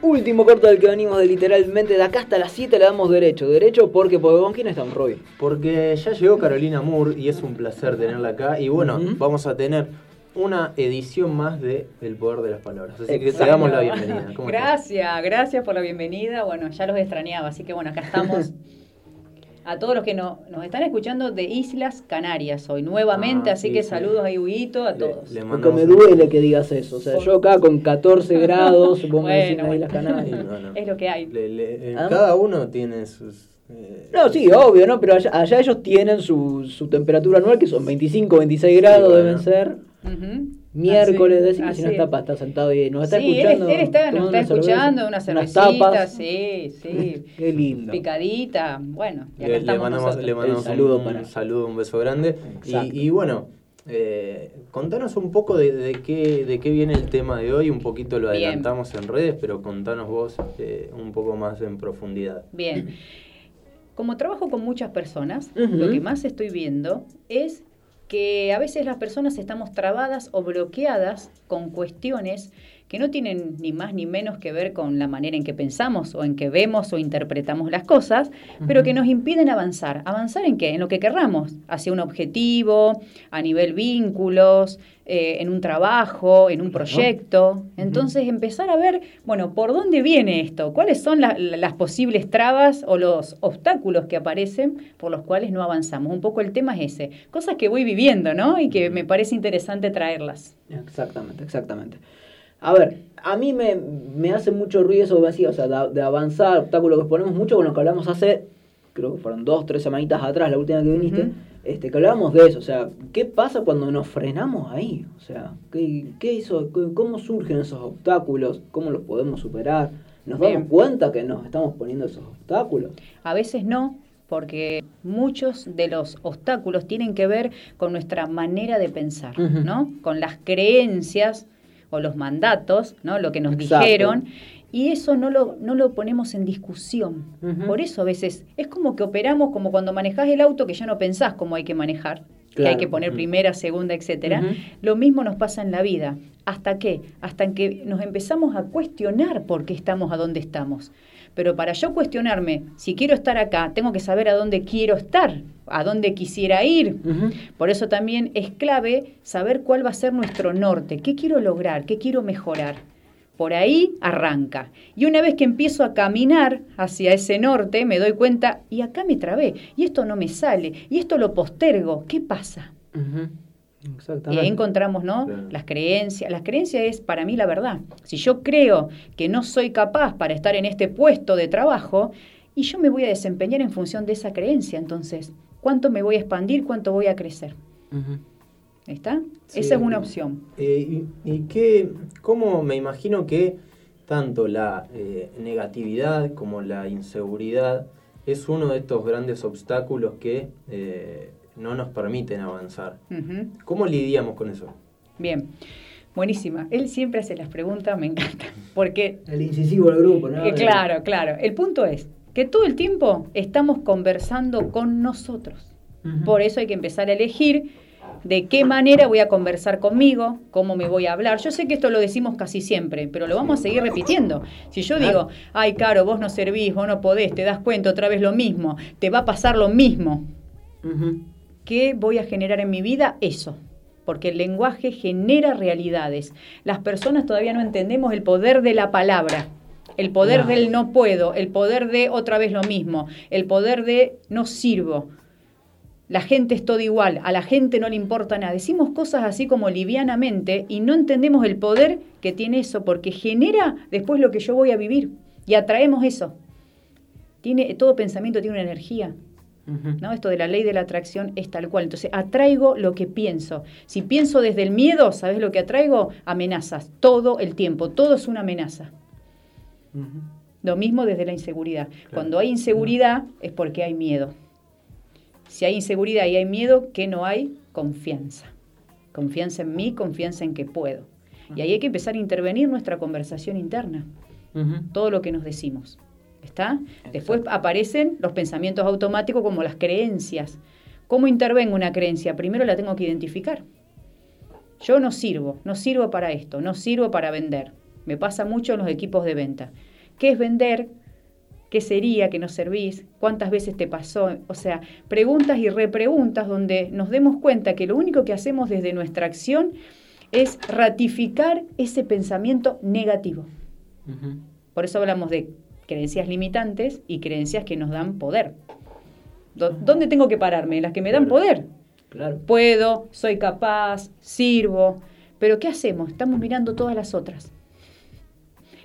Último corto del que venimos de literalmente de acá hasta las 7 le damos derecho. Derecho porque, ¿con quién estamos, Roy? Porque ya llegó Carolina Moore y es un placer tenerla acá. Y bueno, vamos a tener una edición más de El Poder de las Palabras. Así que te damos la bienvenida. gracias, gracias por la bienvenida. Bueno, ya los extrañaba, así que bueno, acá estamos a todos los que nos están escuchando de Islas Canarias hoy nuevamente, ah, así que saludos a Huguito, a todos. Porque me duele que digas eso, o sea, yo acá con 14 grados, vos me Islas Canarias. Es lo que hay. Eh, cada uno tiene sus... Eh, no, sí, obvio, ¿no? Pero allá, ellos tienen su, su, temperatura anual, que son 25, 26 grados, deben ser miércoles, así, si no está, está sentado y nos está escuchando. Él, está, nos está escuchando, una cervecita, sí, sí. Qué lindo. Picadita, bueno. Y le, le, mandamos, le mandamos un, saludo, un, saludo, un beso grande. Y, y, bueno, eh, contanos un poco de, de, qué, de qué viene el tema de hoy, un poquito lo adelantamos en redes, pero contanos vos eh, un poco más en profundidad. Bien. Como trabajo con muchas personas, lo que más estoy viendo es que a veces las personas estamos trabadas o bloqueadas con cuestiones que no tienen ni más ni menos que ver con la manera en que pensamos o en que vemos o interpretamos las cosas, pero que nos impiden avanzar. ¿Avanzar en qué? En lo que querramos, hacia un objetivo, a nivel vínculos, eh, en un trabajo, en un proyecto. Entonces empezar a ver, bueno, ¿por dónde viene esto? ¿Cuáles son la- las posibles trabas o los obstáculos que aparecen por los cuales no avanzamos? Un poco el tema es ese. Cosas que voy viviendo, ¿no? Y que me parece interesante traerlas. Exactamente, exactamente. A ver, a mí me, me hace mucho ruido eso que o sea, de, de avanzar, obstáculos que ponemos mucho con lo que hablamos hace, creo que fueron dos, tres semanitas atrás, la última que viniste, este, que hablábamos de eso, o sea, ¿qué pasa cuando nos frenamos ahí? O sea, ¿qué, qué hizo, ¿cómo surgen esos obstáculos? ¿Cómo los podemos superar? ¿Nos damos cuenta que nos estamos poniendo esos obstáculos? A veces no, porque muchos de los obstáculos tienen que ver con nuestra manera de pensar. ¿no? Con las creencias o los mandatos, ¿no? Lo que nos Exacto. dijeron. Y eso no lo, no lo ponemos en discusión. Por eso a veces es como que operamos como cuando manejás el auto que ya no pensás cómo hay que manejar, que hay que poner primera, segunda, etcétera. Lo mismo nos pasa en la vida. ¿Hasta qué? Hasta que nos empezamos a cuestionar por qué estamos a donde estamos. Pero para yo cuestionarme, si quiero estar acá, tengo que saber a dónde quiero estar, a dónde quisiera ir. Por eso también es clave saber cuál va a ser nuestro norte, qué quiero lograr, qué quiero mejorar. Por ahí arranca. Y una vez que empiezo a caminar hacia ese norte, me doy cuenta, y acá me trabé, y esto no me sale, y esto lo postergo, ¿qué pasa? Exactamente. ahí encontramos, ¿no? Las creencias. Las creencias es para mí la verdad. Si yo creo que no soy capaz para estar en este puesto de trabajo, y yo me voy a desempeñar en función de esa creencia, entonces, ¿cuánto me voy a expandir? ¿Cuánto voy a crecer? ¿Está? Sí. Esa es una opción. Eh, y, y qué, cómo me imagino que tanto la eh, negatividad como la inseguridad es uno de estos grandes obstáculos que eh, no nos permiten avanzar. ¿Cómo lidiamos con eso? Bien. Buenísima. Él siempre hace las preguntas, me encanta. Porque El incisivo del grupo, ¿no? Eh, claro, claro. El punto es que todo el tiempo estamos conversando con nosotros. Por eso hay que empezar a elegir de qué manera voy a conversar conmigo, cómo me voy a hablar. Yo sé que esto lo decimos casi siempre, pero lo vamos a seguir repitiendo. Si yo digo, ay, Caro, vos no servís, vos no podés, te das cuenta otra vez lo mismo, te va a pasar lo mismo. ¿Qué voy a generar en mi vida? Eso. Porque el lenguaje genera realidades. Las personas todavía no entendemos el poder de la palabra. El poder del no puedo, el poder de otra vez lo mismo, el poder de no sirvo. La gente es todo igual, a la gente no le importa nada. Decimos cosas así como livianamente y no entendemos el poder que tiene eso, porque genera después lo que yo voy a vivir y atraemos eso. Tiene, todo pensamiento tiene una energía. ¿No? Esto de la ley de la atracción es tal cual. Entonces, atraigo lo que pienso. Si pienso desde el miedo, ¿sabes lo que atraigo? Amenazas. Todo el tiempo. Todo es una amenaza. Lo mismo desde la inseguridad. Cuando hay inseguridad es porque hay miedo. Si hay inseguridad y hay miedo, ¿qué no hay? Confianza. Confianza en mí, confianza en que puedo. Y ahí hay que empezar a intervenir nuestra conversación interna todo lo que nos decimos. ¿Está? Después aparecen los pensamientos automáticos como las creencias. ¿Cómo intervengo una creencia? Primero la tengo que identificar. Yo no sirvo, no sirvo para esto, no sirvo para vender. Me pasa mucho en los equipos de venta. ¿Qué es vender? ¿Qué sería que no servís? ¿Cuántas veces te pasó? O sea, preguntas y repreguntas donde nos demos cuenta que lo único que hacemos desde nuestra acción es ratificar ese pensamiento negativo. Por eso hablamos de creencias limitantes y creencias que nos dan poder. ¿Dónde tengo que pararme? Las que me dan Claro. poder. Claro. Puedo, soy capaz, sirvo. Pero ¿qué hacemos? Estamos mirando todas las otras.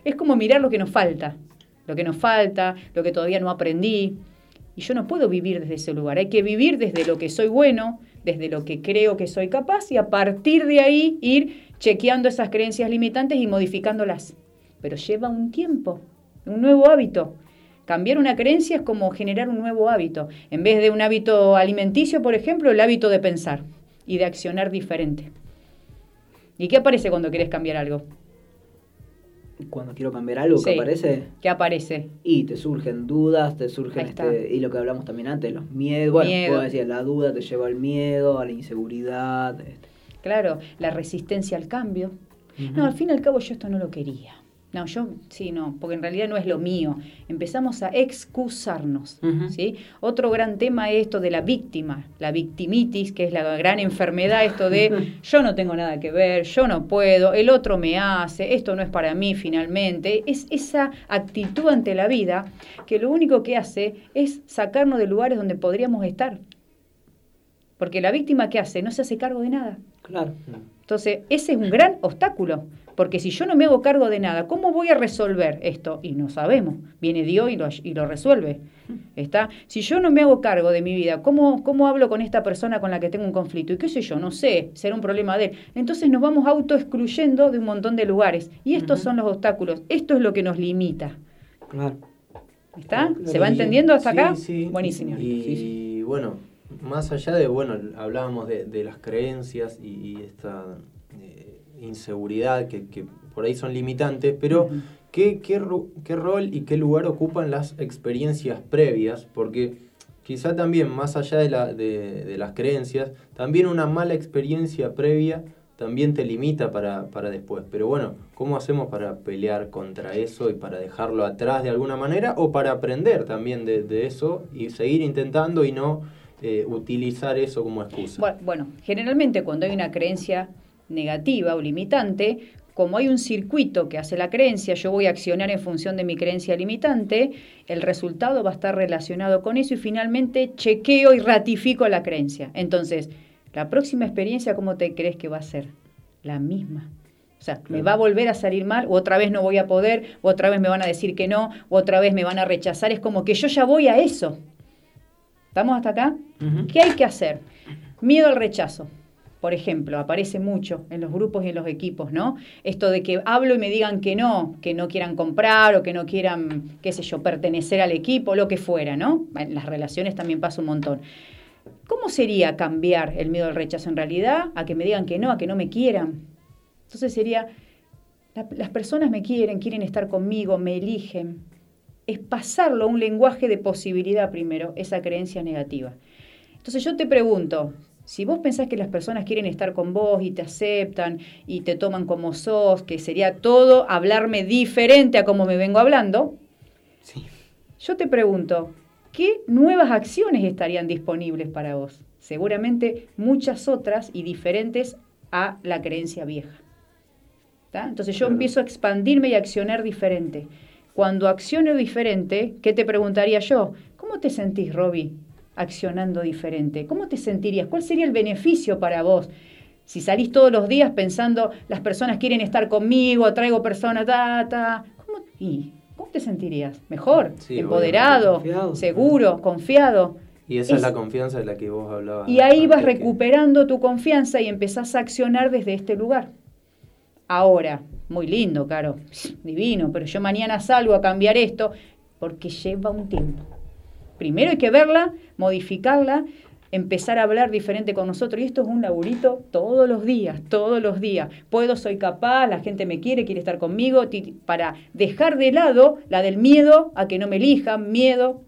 Es como mirar lo que nos falta. Lo que nos falta, lo que todavía no aprendí. Y yo no puedo vivir desde ese lugar. Hay que vivir desde lo que soy bueno, desde lo que creo que soy capaz y a partir de ahí ir chequeando esas creencias limitantes y modificándolas. Pero lleva un tiempo, un nuevo hábito. Cambiar una creencia es como generar un nuevo hábito. En vez de un hábito alimenticio, por ejemplo, el hábito de pensar y de accionar diferente. ¿Y qué aparece cuando quieres cambiar algo? Cuando quiero cambiar algo Sí. aparece, ¿Qué aparece? y te surgen dudas, te surgen, este, y lo que hablamos también antes, los miedos. Bueno, Miedo. puedo decir, la duda te lleva al miedo, a la inseguridad. este. Claro, la resistencia al cambio. No, al fin y al cabo yo esto no lo quería. No, yo sí, no, porque en realidad no es lo mío. Empezamos a excusarnos. ¿sí? Otro gran tema es esto de la víctima, la victimitis, que es la gran enfermedad, esto de yo no tengo nada que ver, yo no puedo, el otro me hace, esto no es para mí finalmente. Es esa actitud ante la vida que lo único que hace es sacarnos de lugares donde podríamos estar. Porque la víctima que hace no se hace cargo de nada. Claro. Entonces, ese es un gran obstáculo, porque si yo no me hago cargo de nada, ¿cómo voy a resolver esto? Y no sabemos. Viene Dios y lo, y lo resuelve. ¿Está? Si yo no me hago cargo de mi vida, ¿cómo, ¿cómo hablo con esta persona con la que tengo un conflicto? Y qué sé yo, no sé, será un problema de él. Entonces nos vamos autoexcluyendo de un montón de lugares. Y estos son los obstáculos. Esto es lo que nos limita. Claro. ¿Está? Claro, ¿Se va entendiendo hasta Sí, acá? sí. Buenísimo. Y Sí, bueno, más allá de, bueno, hablábamos de, de las creencias y, y esta inseguridad que, que por ahí son limitantes, pero ¿qué, qué, qué rol y qué lugar ocupan las experiencias previas? Porque quizá también, más allá de, la, de, de las creencias, también una mala experiencia previa también te limita para, para después. Pero bueno, ¿cómo hacemos para pelear contra eso y para dejarlo atrás de alguna manera? O para aprender también de, de eso y seguir intentando y no eh, utilizar eso como excusa. Bu- Bueno, generalmente cuando hay una creencia negativa o limitante, como hay un circuito que hace la creencia, yo voy a accionar en función de mi creencia limitante, el resultado va a estar relacionado con eso y finalmente chequeo y ratifico la creencia. Entonces, la próxima experiencia, ¿cómo te crees que va a ser? La misma. O sea, me va a volver a salir mal, o otra vez no voy a poder, o otra vez me van a decir que no, o otra vez me van a rechazar. Es como que yo ya voy a eso. ¿Estamos hasta acá? ¿Qué hay que hacer? Miedo al rechazo. Por ejemplo, aparece mucho en los grupos y en los equipos, ¿no? Esto de que hablo y me digan que no, que no quieran comprar o que no quieran, qué sé yo, pertenecer al equipo, lo que fuera, ¿no? En las relaciones también pasa un montón. ¿Cómo sería cambiar el miedo al rechazo en realidad a que me digan que no, a que no me quieran? Entonces sería, la- las personas me quieren, quieren estar conmigo, me eligen. Es pasarlo a un lenguaje de posibilidad primero, esa creencia negativa. Entonces yo te pregunto, si vos pensás que las personas quieren estar con vos y te aceptan y te toman como sos, que sería todo hablarme diferente a como me vengo hablando, Sí. yo te pregunto, ¿qué nuevas acciones estarían disponibles para vos? Seguramente muchas otras y diferentes a la creencia vieja. ¿Tá? Entonces yo Claro. empiezo a expandirme y a accionar diferente. Cuando acciono diferente, ¿qué te preguntaría yo? ¿Cómo te sentís, Robbie, accionando diferente? ¿Cómo te sentirías? ¿Cuál sería el beneficio para vos? Si salís todos los días pensando, las personas quieren estar conmigo, traigo personas, ta, ta, ¿cómo, y, ¿cómo te sentirías? ¿Mejor? Sí, ¿Empoderado? confiado. ¿Seguro? ¿Confiado? y esa es, es- la confianza de la que vos hablabas. Y ahí vas que- recuperando tu confianza y empezás a accionar desde este lugar. Ahora, muy lindo, Caro, divino, pero yo mañana salgo a cambiar esto porque lleva un tiempo. Primero hay que verla, modificarla, empezar a hablar diferente con nosotros. Y esto es un laburito todos los días, todos los días. Puedo, soy capaz, la gente me quiere, quiere estar conmigo, para dejar de lado la del miedo a que no me elijan, miedo,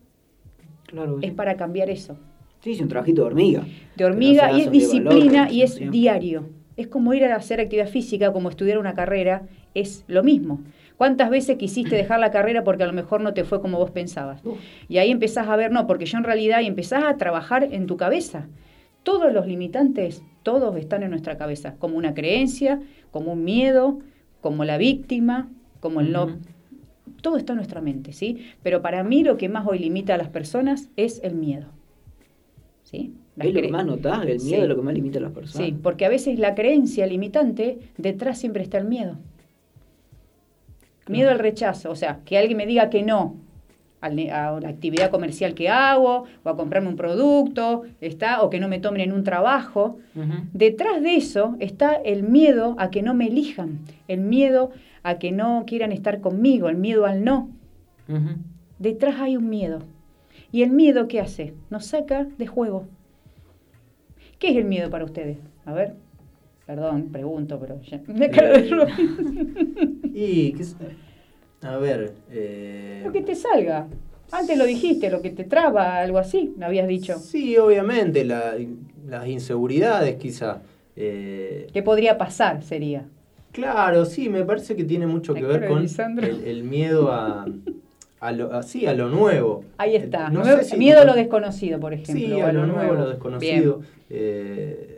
Claro. es sí. para cambiar eso Sí, es un trabajito de hormiga. de hormiga no y es valor, disciplina y es diario. Es como ir a hacer actividad física, como estudiar una carrera, es lo mismo. ¿Cuántas veces quisiste dejar la carrera porque a lo mejor no te fue como vos pensabas? Y ahí empezás a ver, no, porque yo en realidad y empezás a trabajar en tu cabeza. Todos los limitantes, todos están en nuestra cabeza, como una creencia, como un miedo, como la víctima, como el no todo está en nuestra mente, ¿sí? Pero para mí lo que más hoy limita a las personas es el miedo. ¿Sí? Las Es lo que más notás, el miedo Sí. es lo que más limita a las personas. Sí, porque a veces la creencia limitante, detrás siempre está el miedo. Miedo al rechazo, o sea, que alguien me diga que no a la actividad comercial que hago, o a comprarme un producto, está, o que no me tomen en un trabajo. Detrás de eso está el miedo a que no me elijan, el miedo a que no quieran estar conmigo, el miedo al no. Detrás hay un miedo. ¿Y el miedo qué hace? Nos saca de juego. ¿Qué es el miedo para ustedes? A ver, perdón, pregunto, pero ya. Me romper. Y, qué sé- a ver, eh, Lo que te salga. Antes lo dijiste, lo que te traba, algo así, me habías dicho. Sí, obviamente, la- las inseguridades quizá. eh, ¿Qué podría pasar? Sería. Claro, sí, me parece que tiene mucho que ver con el, el miedo a, a lo, a- sí, a lo nuevo. Ahí está. No Nuevo- sé si- miedo a lo desconocido, por ejemplo. Sí, a lo nuevo, a lo Bien. desconocido. Eh,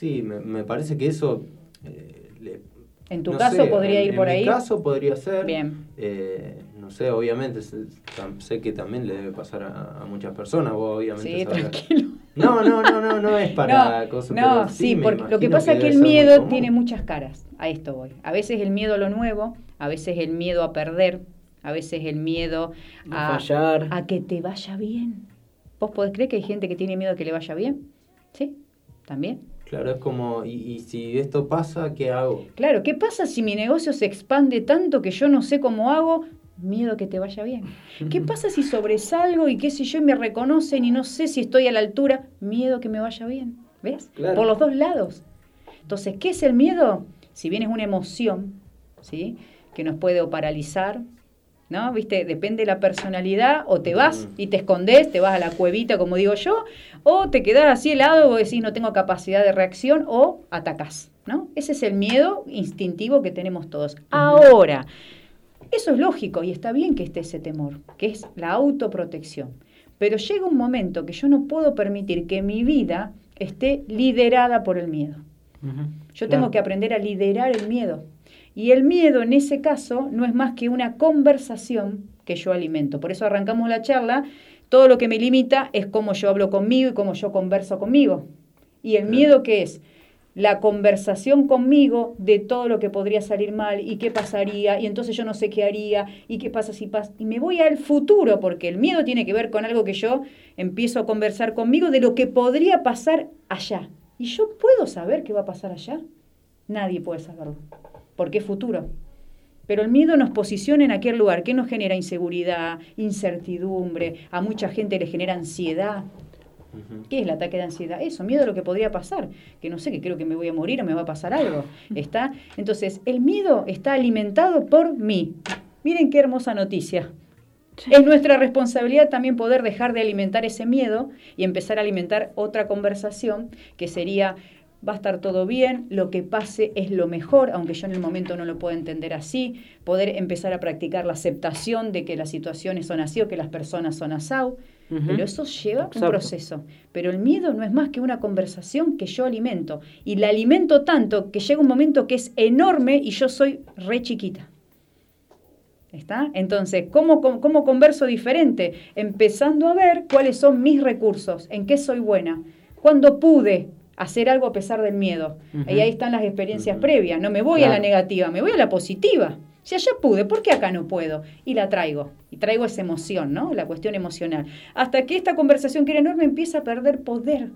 sí, me, me parece que eso... eh, le- En tu no caso sé, podría en- ir por En ahí. mi caso podría ser. Bien. Eh, no sé, obviamente, sé, tam- sé que también le debe pasar a, a muchas personas. Vos obviamente Sí, sabrás. tranquilo. No, no, no, no, no es para no, cosas. no, sí, me porque lo que pasa es que el miedo tiene muchas caras. A esto voy. A veces el miedo a lo nuevo, a veces el miedo a perder, a veces el miedo A a, fallar. a que te vaya bien. ¿Vos podés creer que hay gente que tiene miedo a que le vaya bien? ¿Sí? ¿También? Claro, es como, y, y si esto pasa, ¿qué hago? Claro, ¿qué pasa si mi negocio se expande tanto que yo no sé cómo hago? Miedo que te vaya bien. ¿Qué pasa si sobresalgo y qué sé yo me reconocen y no sé si estoy a la altura? Miedo que me vaya bien. ¿Ves? Claro. Por los dos lados. Entonces, ¿qué es el miedo? Si bien es una emoción, ¿sí? Que nos puede o paralizar, ¿no? ¿Viste? Depende de la personalidad, o te vas y te escondes, te vas a la cuevita, como digo yo, o te quedás así helado, o decís no tengo capacidad de reacción, o atacás, ¿no? Ese es el miedo instintivo que tenemos todos. Ahora, eso es lógico y está bien que esté ese temor, que es la autoprotección. Pero llega un momento que yo no puedo permitir que mi vida esté liderada por el miedo. Yo tengo que aprender a liderar el miedo. Y el miedo en ese caso no es más que una conversación que yo alimento. Por eso arrancamos la charla. Todo lo que me limita es cómo yo hablo conmigo y cómo yo converso conmigo. ¿Y el miedo qué es? La conversación conmigo de todo lo que podría salir mal y qué pasaría y entonces yo no sé qué haría y qué pasa si pasa. Y me voy al futuro porque el miedo tiene que ver con algo que yo empiezo a conversar conmigo de lo que podría pasar allá. ¿Y yo puedo saber qué va a pasar allá? Nadie puede saberlo, porque es futuro. Pero el miedo nos posiciona en aquel lugar que nos genera inseguridad, incertidumbre, a mucha gente le genera ansiedad. ¿Qué es el ataque de ansiedad? Eso, miedo a lo que podría pasar, que no sé, que creo que me voy a morir o me va a pasar algo. ¿Está? Entonces, el miedo está alimentado por mí. Miren qué hermosa noticia. Es nuestra responsabilidad también poder dejar de alimentar ese miedo y empezar a alimentar otra conversación que sería va a estar todo bien, lo que pase es lo mejor, aunque yo en el momento no lo pueda entender así, poder empezar a practicar la aceptación de que las situaciones son así o que las personas son asau, Ujú. pero eso lleva un proceso. Pero el miedo no es más que una conversación que yo alimento y la alimento tanto que llega un momento que es enorme y yo soy re chiquita. ¿Está? Entonces, ¿cómo, cómo, cómo converso diferente? Empezando a ver cuáles son mis recursos, en qué soy buena, cuándo pude hacer algo a pesar del miedo. Y ahí están las experiencias previas. No me voy a la negativa, me voy a la positiva. Si allá pude, ¿por qué acá no puedo? Y la traigo. Y traigo esa emoción, ¿no? La cuestión emocional. Hasta que esta conversación que era enorme empieza a perder poder.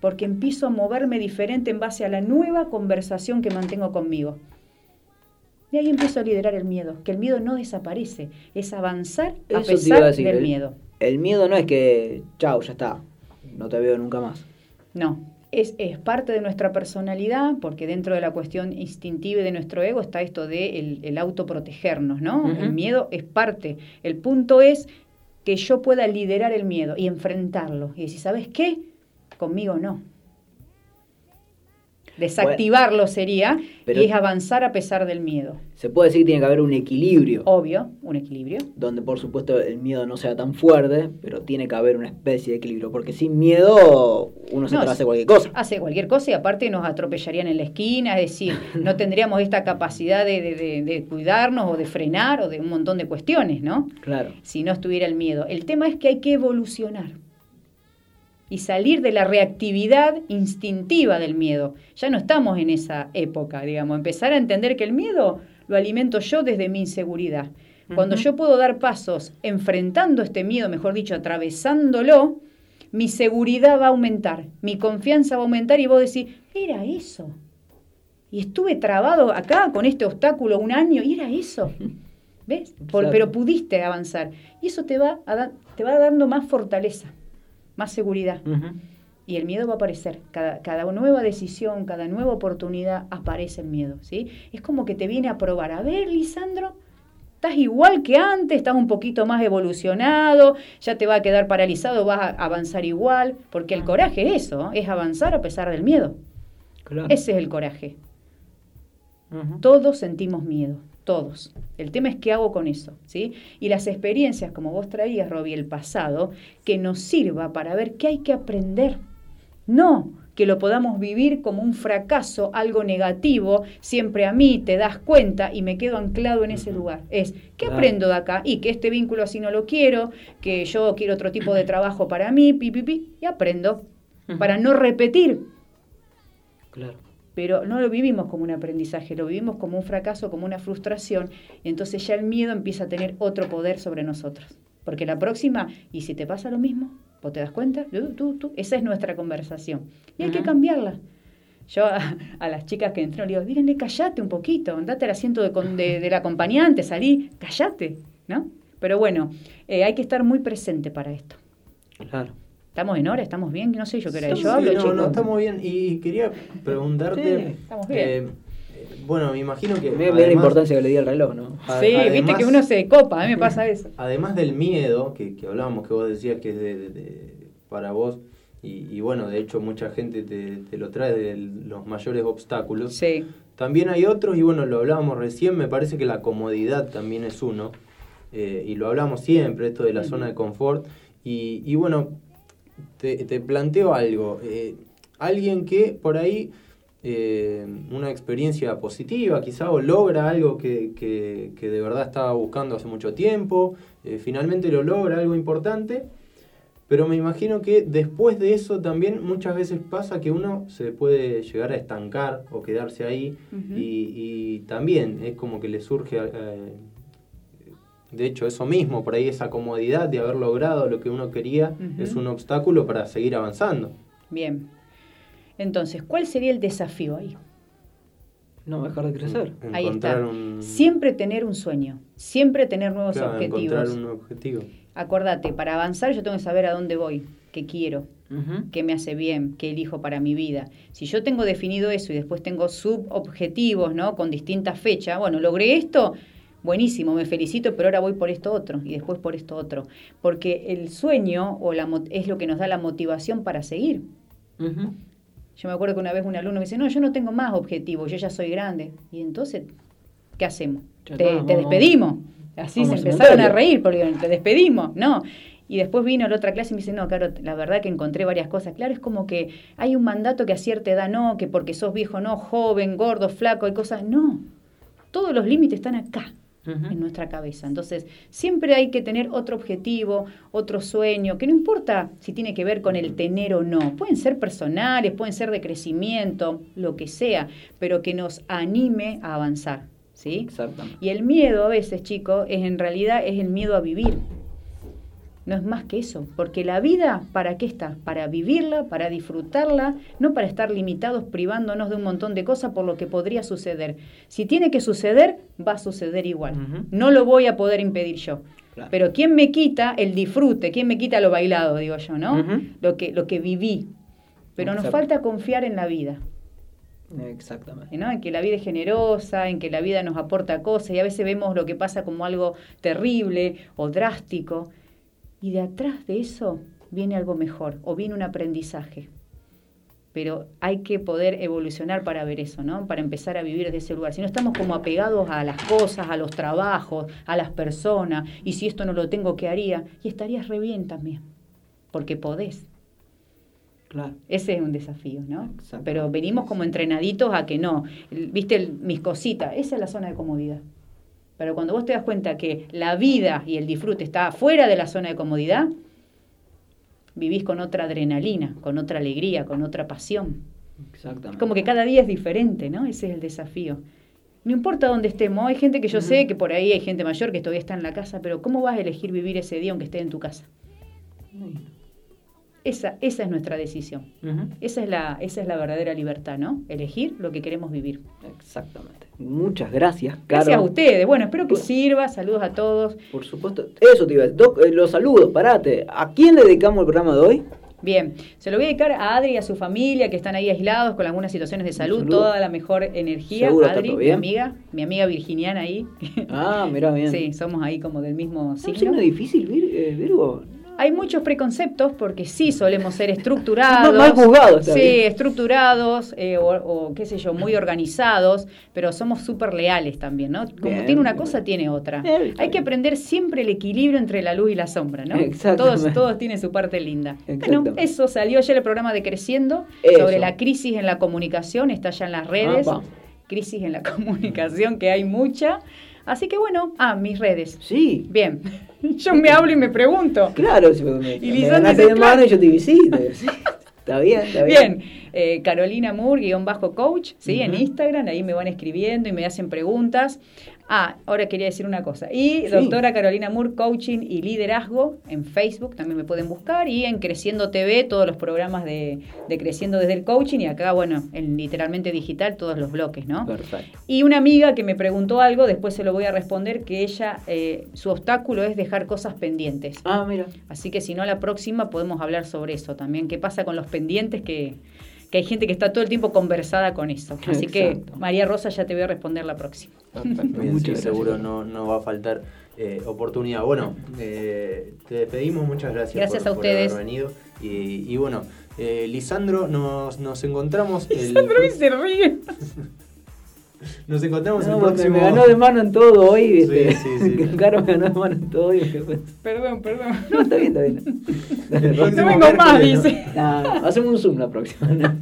Porque empiezo a moverme diferente en base a la nueva conversación que mantengo conmigo. Y ahí empiezo a liderar el miedo, que el miedo no desaparece, es avanzar a Eso pesar a decir, del el- miedo. El miedo no es que, chau, ya está, no te veo nunca más. No, es, es parte de nuestra personalidad, porque dentro de la cuestión instintiva y de nuestro ego está esto de el, el autoprotegernos, ¿no? El miedo es parte. El punto es que yo pueda liderar el miedo y enfrentarlo. Y decir, ¿sabes qué? Conmigo no. Desactivarlo sería, pero- y es avanzar a pesar del miedo. Se puede decir que tiene que haber un equilibrio, Obvio, un equilibrio. donde por supuesto el miedo no sea tan fuerte, pero tiene que haber una especie de equilibrio, porque sin miedo uno se No, hacer cualquier cosa. hace cualquier cosa y aparte nos atropellarían en la esquina, es decir, no tendríamos esta capacidad de, de- de- de cuidarnos o de frenar o de un montón de cuestiones, ¿no? Claro. Si no estuviera el miedo. El tema es que hay que evolucionar y salir de la reactividad instintiva del miedo. Ya no estamos en esa época, digamos, empezar a entender que el miedo lo alimento yo desde mi inseguridad. Cuando yo puedo dar pasos enfrentando este miedo, mejor dicho, atravesándolo, mi seguridad va a aumentar, mi confianza va a aumentar y vos decís, era eso. Y estuve trabado acá con este obstáculo un año y era eso. ¿Ves? Por- pero pudiste avanzar. Y eso te va, a da- te va dando más fortaleza, más seguridad. Y el miedo va a aparecer. Cada, cada nueva decisión, cada nueva oportunidad aparece el miedo. ¿sí? Es como que te viene a probar. A ver, Lisandro, estás igual que antes, estás un poquito más evolucionado, ya te va a quedar paralizado, vas a avanzar igual. Porque el coraje es eso, es avanzar a pesar del miedo. Claro. Ese es el coraje. Todos sentimos miedo, todos. El tema es qué hago con eso, ¿sí? Y las experiencias, como vos traías, Robbie, el pasado, que nos sirva para ver qué hay que aprender. No que lo podamos vivir como un fracaso, algo negativo, siempre a mí, te das cuenta y me quedo anclado en ese lugar. Es, ¿qué aprendo de acá? Y que este vínculo así no lo quiero, que yo quiero otro tipo de trabajo para mí, pi, pi, pi, y aprendo. Para no repetir, Claro. Pero no lo vivimos como un aprendizaje, lo vivimos como un fracaso, como una frustración, y entonces ya el miedo empieza a tener otro poder sobre nosotros. Porque la próxima, ¿y si te pasa lo mismo? ¿Vos te das cuenta? Tú, tú, tú. Esa es nuestra conversación. Y hay que cambiarla. Yo a, a las chicas que entran le digo, díganle, callate un poquito, andate al asiento de, con- de- del acompañante, salí, callate, ¿no? Pero bueno, eh, hay que estar muy presente para esto. Claro. ¿Estamos en hora? ¿Estamos bien? No sé yo qué. Sí, Yo hablo, no, chicos. no, estamos bien. Y quería preguntarte. Sí, estamos bien. eh, bueno, me imagino que. Mira mira la además- importancia que le di al reloj, ¿no? a- Sí, viste además- que uno se copa, a mí me pasa eso. Además del miedo que, que hablábamos, que vos decías que es de, de- de- para vos, y, y bueno, de hecho mucha gente te, te lo trae de los mayores obstáculos. Sí. También hay otros, y bueno, lo hablábamos recién, me parece que la comodidad también es uno, eh, y lo hablamos siempre, esto de la zona de confort, y, y bueno, te, te planteo algo, eh, alguien que por ahí, eh, una experiencia positiva quizá, o logra algo que, que- que de verdad estaba buscando hace mucho tiempo, eh, finalmente lo logra, algo importante, pero me imagino que después de eso también muchas veces pasa que uno se puede llegar a estancar o quedarse ahí. Y, y también es como que le surge, eh, de hecho, eso mismo, por ahí esa comodidad de haber logrado lo que uno quería es un obstáculo para seguir avanzando. Bien. Entonces, ¿cuál sería el desafío ahí? No dejar de crecer. Ahí Encontrar está. un, Siempre tener un sueño, siempre tener nuevos claro, encontrar objetivos. un objetivo. Acordate, para avanzar yo tengo que saber a dónde voy, qué quiero, qué me hace bien, qué elijo para mi vida. Si yo tengo definido eso y después tengo subobjetivos, ¿no? Con distintas fechas, bueno, logré esto, buenísimo, me felicito, pero ahora voy por esto otro y después por esto otro. Porque el sueño o la, es lo que nos da la motivación para seguir. Yo me acuerdo que una vez un alumno me dice, no, yo no tengo más objetivos, yo ya soy grande. Y entonces, ¿qué hacemos? Te, despedimos. Así se empezaron a reír porque te despedimos, ¿no? Y después vino la otra clase y me dice, no, claro, la verdad que encontré varias cosas. Claro, es como que hay un mandato que a cierta edad no, que porque sos viejo no, joven, gordo, flaco, hay cosas. No, todos los límites están acá en nuestra cabeza. Entonces, siempre hay que tener otro objetivo, otro sueño, que no importa si tiene que ver con el tener o no. Pueden ser personales, pueden ser de crecimiento, lo que sea, pero que nos anime a avanzar. ¿sí? Y el miedo a veces, chicos, es en realidad es el miedo a vivir. No es más que eso, porque la vida, ¿para qué está? Para vivirla, para disfrutarla, no para estar limitados privándonos de un montón de cosas por lo que podría suceder. Si tiene que suceder, va a suceder igual. No lo voy a poder impedir yo. Claro. Pero ¿quién me quita el disfrute? ¿Quién me quita lo bailado, digo yo, no? Lo que lo que viví. Pero nos falta confiar en la vida. Exactamente. ¿no? En que la vida es generosa, en que la vida nos aporta cosas y a veces vemos lo que pasa como algo terrible o drástico y de atrás de eso viene algo mejor o viene un aprendizaje. Pero hay que poder evolucionar para ver eso, ¿no? Para empezar a vivir desde ese lugar. Si no estamos como apegados a las cosas, a los trabajos, a las personas, y si esto no lo tengo, ¿qué haría? Y estarías re bien también, porque podés. Claro. Ese es un desafío, ¿no? Pero venimos como entrenaditos a que no. Viste, el- mis cositas, esa es la zona de comodidad. Pero cuando vos te das cuenta que la vida y el disfrute está fuera de la zona de comodidad, vivís con otra adrenalina, con otra alegría, con otra pasión. Exactamente. Como que cada día es diferente, ¿no? Ese es el desafío. No importa dónde estemos, hay gente que yo sé que por ahí hay gente mayor que todavía está en la casa, pero ¿cómo vas a elegir vivir ese día aunque esté en tu casa? Esa, esa es nuestra decisión. Esa es, la, esa es la verdadera libertad, ¿no? Elegir lo que queremos vivir. Exactamente. Muchas gracias, Caro. Gracias a ustedes. Bueno, espero que sirva. Saludos a todos. Por supuesto. Eso te iba a decir. Doc, eh, los saludos, parate. ¿A quién le dedicamos el programa de hoy? Bien, se lo voy a dedicar a Adri y a su familia que están ahí aislados con algunas situaciones de salud. Toda la mejor energía. Seguro está Adri, todo mi bien. amiga, mi amiga virginiana ahí. Ah, mira bien. sí, somos ahí como del mismo ¿Es un signo. signo difícil, eh, Virgo? Hay muchos preconceptos porque sí solemos ser estructurados. Mal juzgados, Sí, también. estructurados eh, o, o, qué sé yo, muy organizados, pero somos súper leales también, ¿no? Como Bien, tiene una bien. cosa, tiene otra. Bien, Hay que aprender siempre el equilibrio entre la luz y la sombra, ¿no? Todos, todos tienen su parte linda. Bueno, eso salió ayer el programa de Creciendo Eso. sobre la crisis en la comunicación, está ya en las redes. Ah, crisis en la comunicación, que hay mucha. Así que bueno, ah, mis redes. Sí, Bien, yo me hablo y me pregunto. claro. Si me, me, Y me ganaste dice, mano y yo te visito. Sí, Está bien, está bien. Bien, eh, Carolina Moore, guion bajo coach, ¿sí? En. Instagram, ahí me van escribiendo y me hacen preguntas. Ah, ahora quería decir una cosa. Y Sí. doctora Carolina Moore, coaching y liderazgo en Facebook, también me pueden buscar. Y en Creciendo TV, todos los programas de, de Creciendo desde el coaching. Y acá, bueno, en literalmente digital, todos los bloques, ¿no? Perfecto. Y una amiga que me preguntó algo, después se lo voy a responder, que ella, eh, su obstáculo es dejar cosas pendientes. Ah, mira. Así que si no, la próxima podemos hablar sobre eso también. ¿Qué pasa con los pendientes? Que, que hay gente que está todo el tiempo conversada con eso. Así Exacto. que, María Rosa, ya te voy a responder la próxima. Bien, sí, seguro no, no va a faltar eh, oportunidad. Bueno, eh, te despedimos, muchas gracias, Gracias por, a por ustedes. haber venido. Y, y bueno, eh, Lisandro, nos, nos encontramos el, Sandro se ríe. nos encontramos No, el próximo me ganó de mano en todo hoy, Sí, ¿viste? sí, sí. Caro me ganó de mano en todo y después- Perdón, perdón. No, está bien, está bien. El No vengo más, dice. Hacemos un zoom la próxima. ¿no?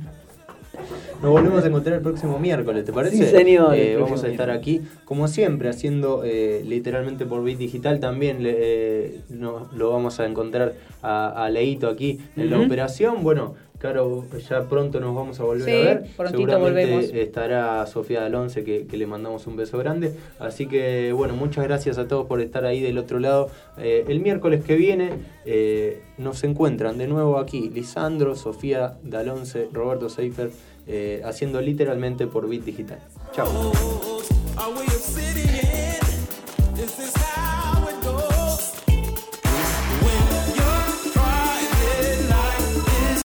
Nos volvemos a encontrar el próximo miércoles, ¿te parece? Sí, señor, Eh, vamos a estar miércoles. aquí, como siempre, haciendo eh, literalmente por Bit Digital. También le- eh, no- lo vamos a encontrar a, a Leito aquí en la operación. Bueno, claro, ya pronto nos vamos a volver Sí, a ver. prontito Seguramente volvemos. estará Sofía Dalonce, que, que le mandamos un beso grande. Así que, bueno, muchas gracias a todos por estar ahí del otro lado. Eh, el miércoles que viene eh, nos encuentran de nuevo aquí Lisandro, Sofía Dalonce, Roberto Seifer, eh, haciendo literalmente por Bit Digital. Chao.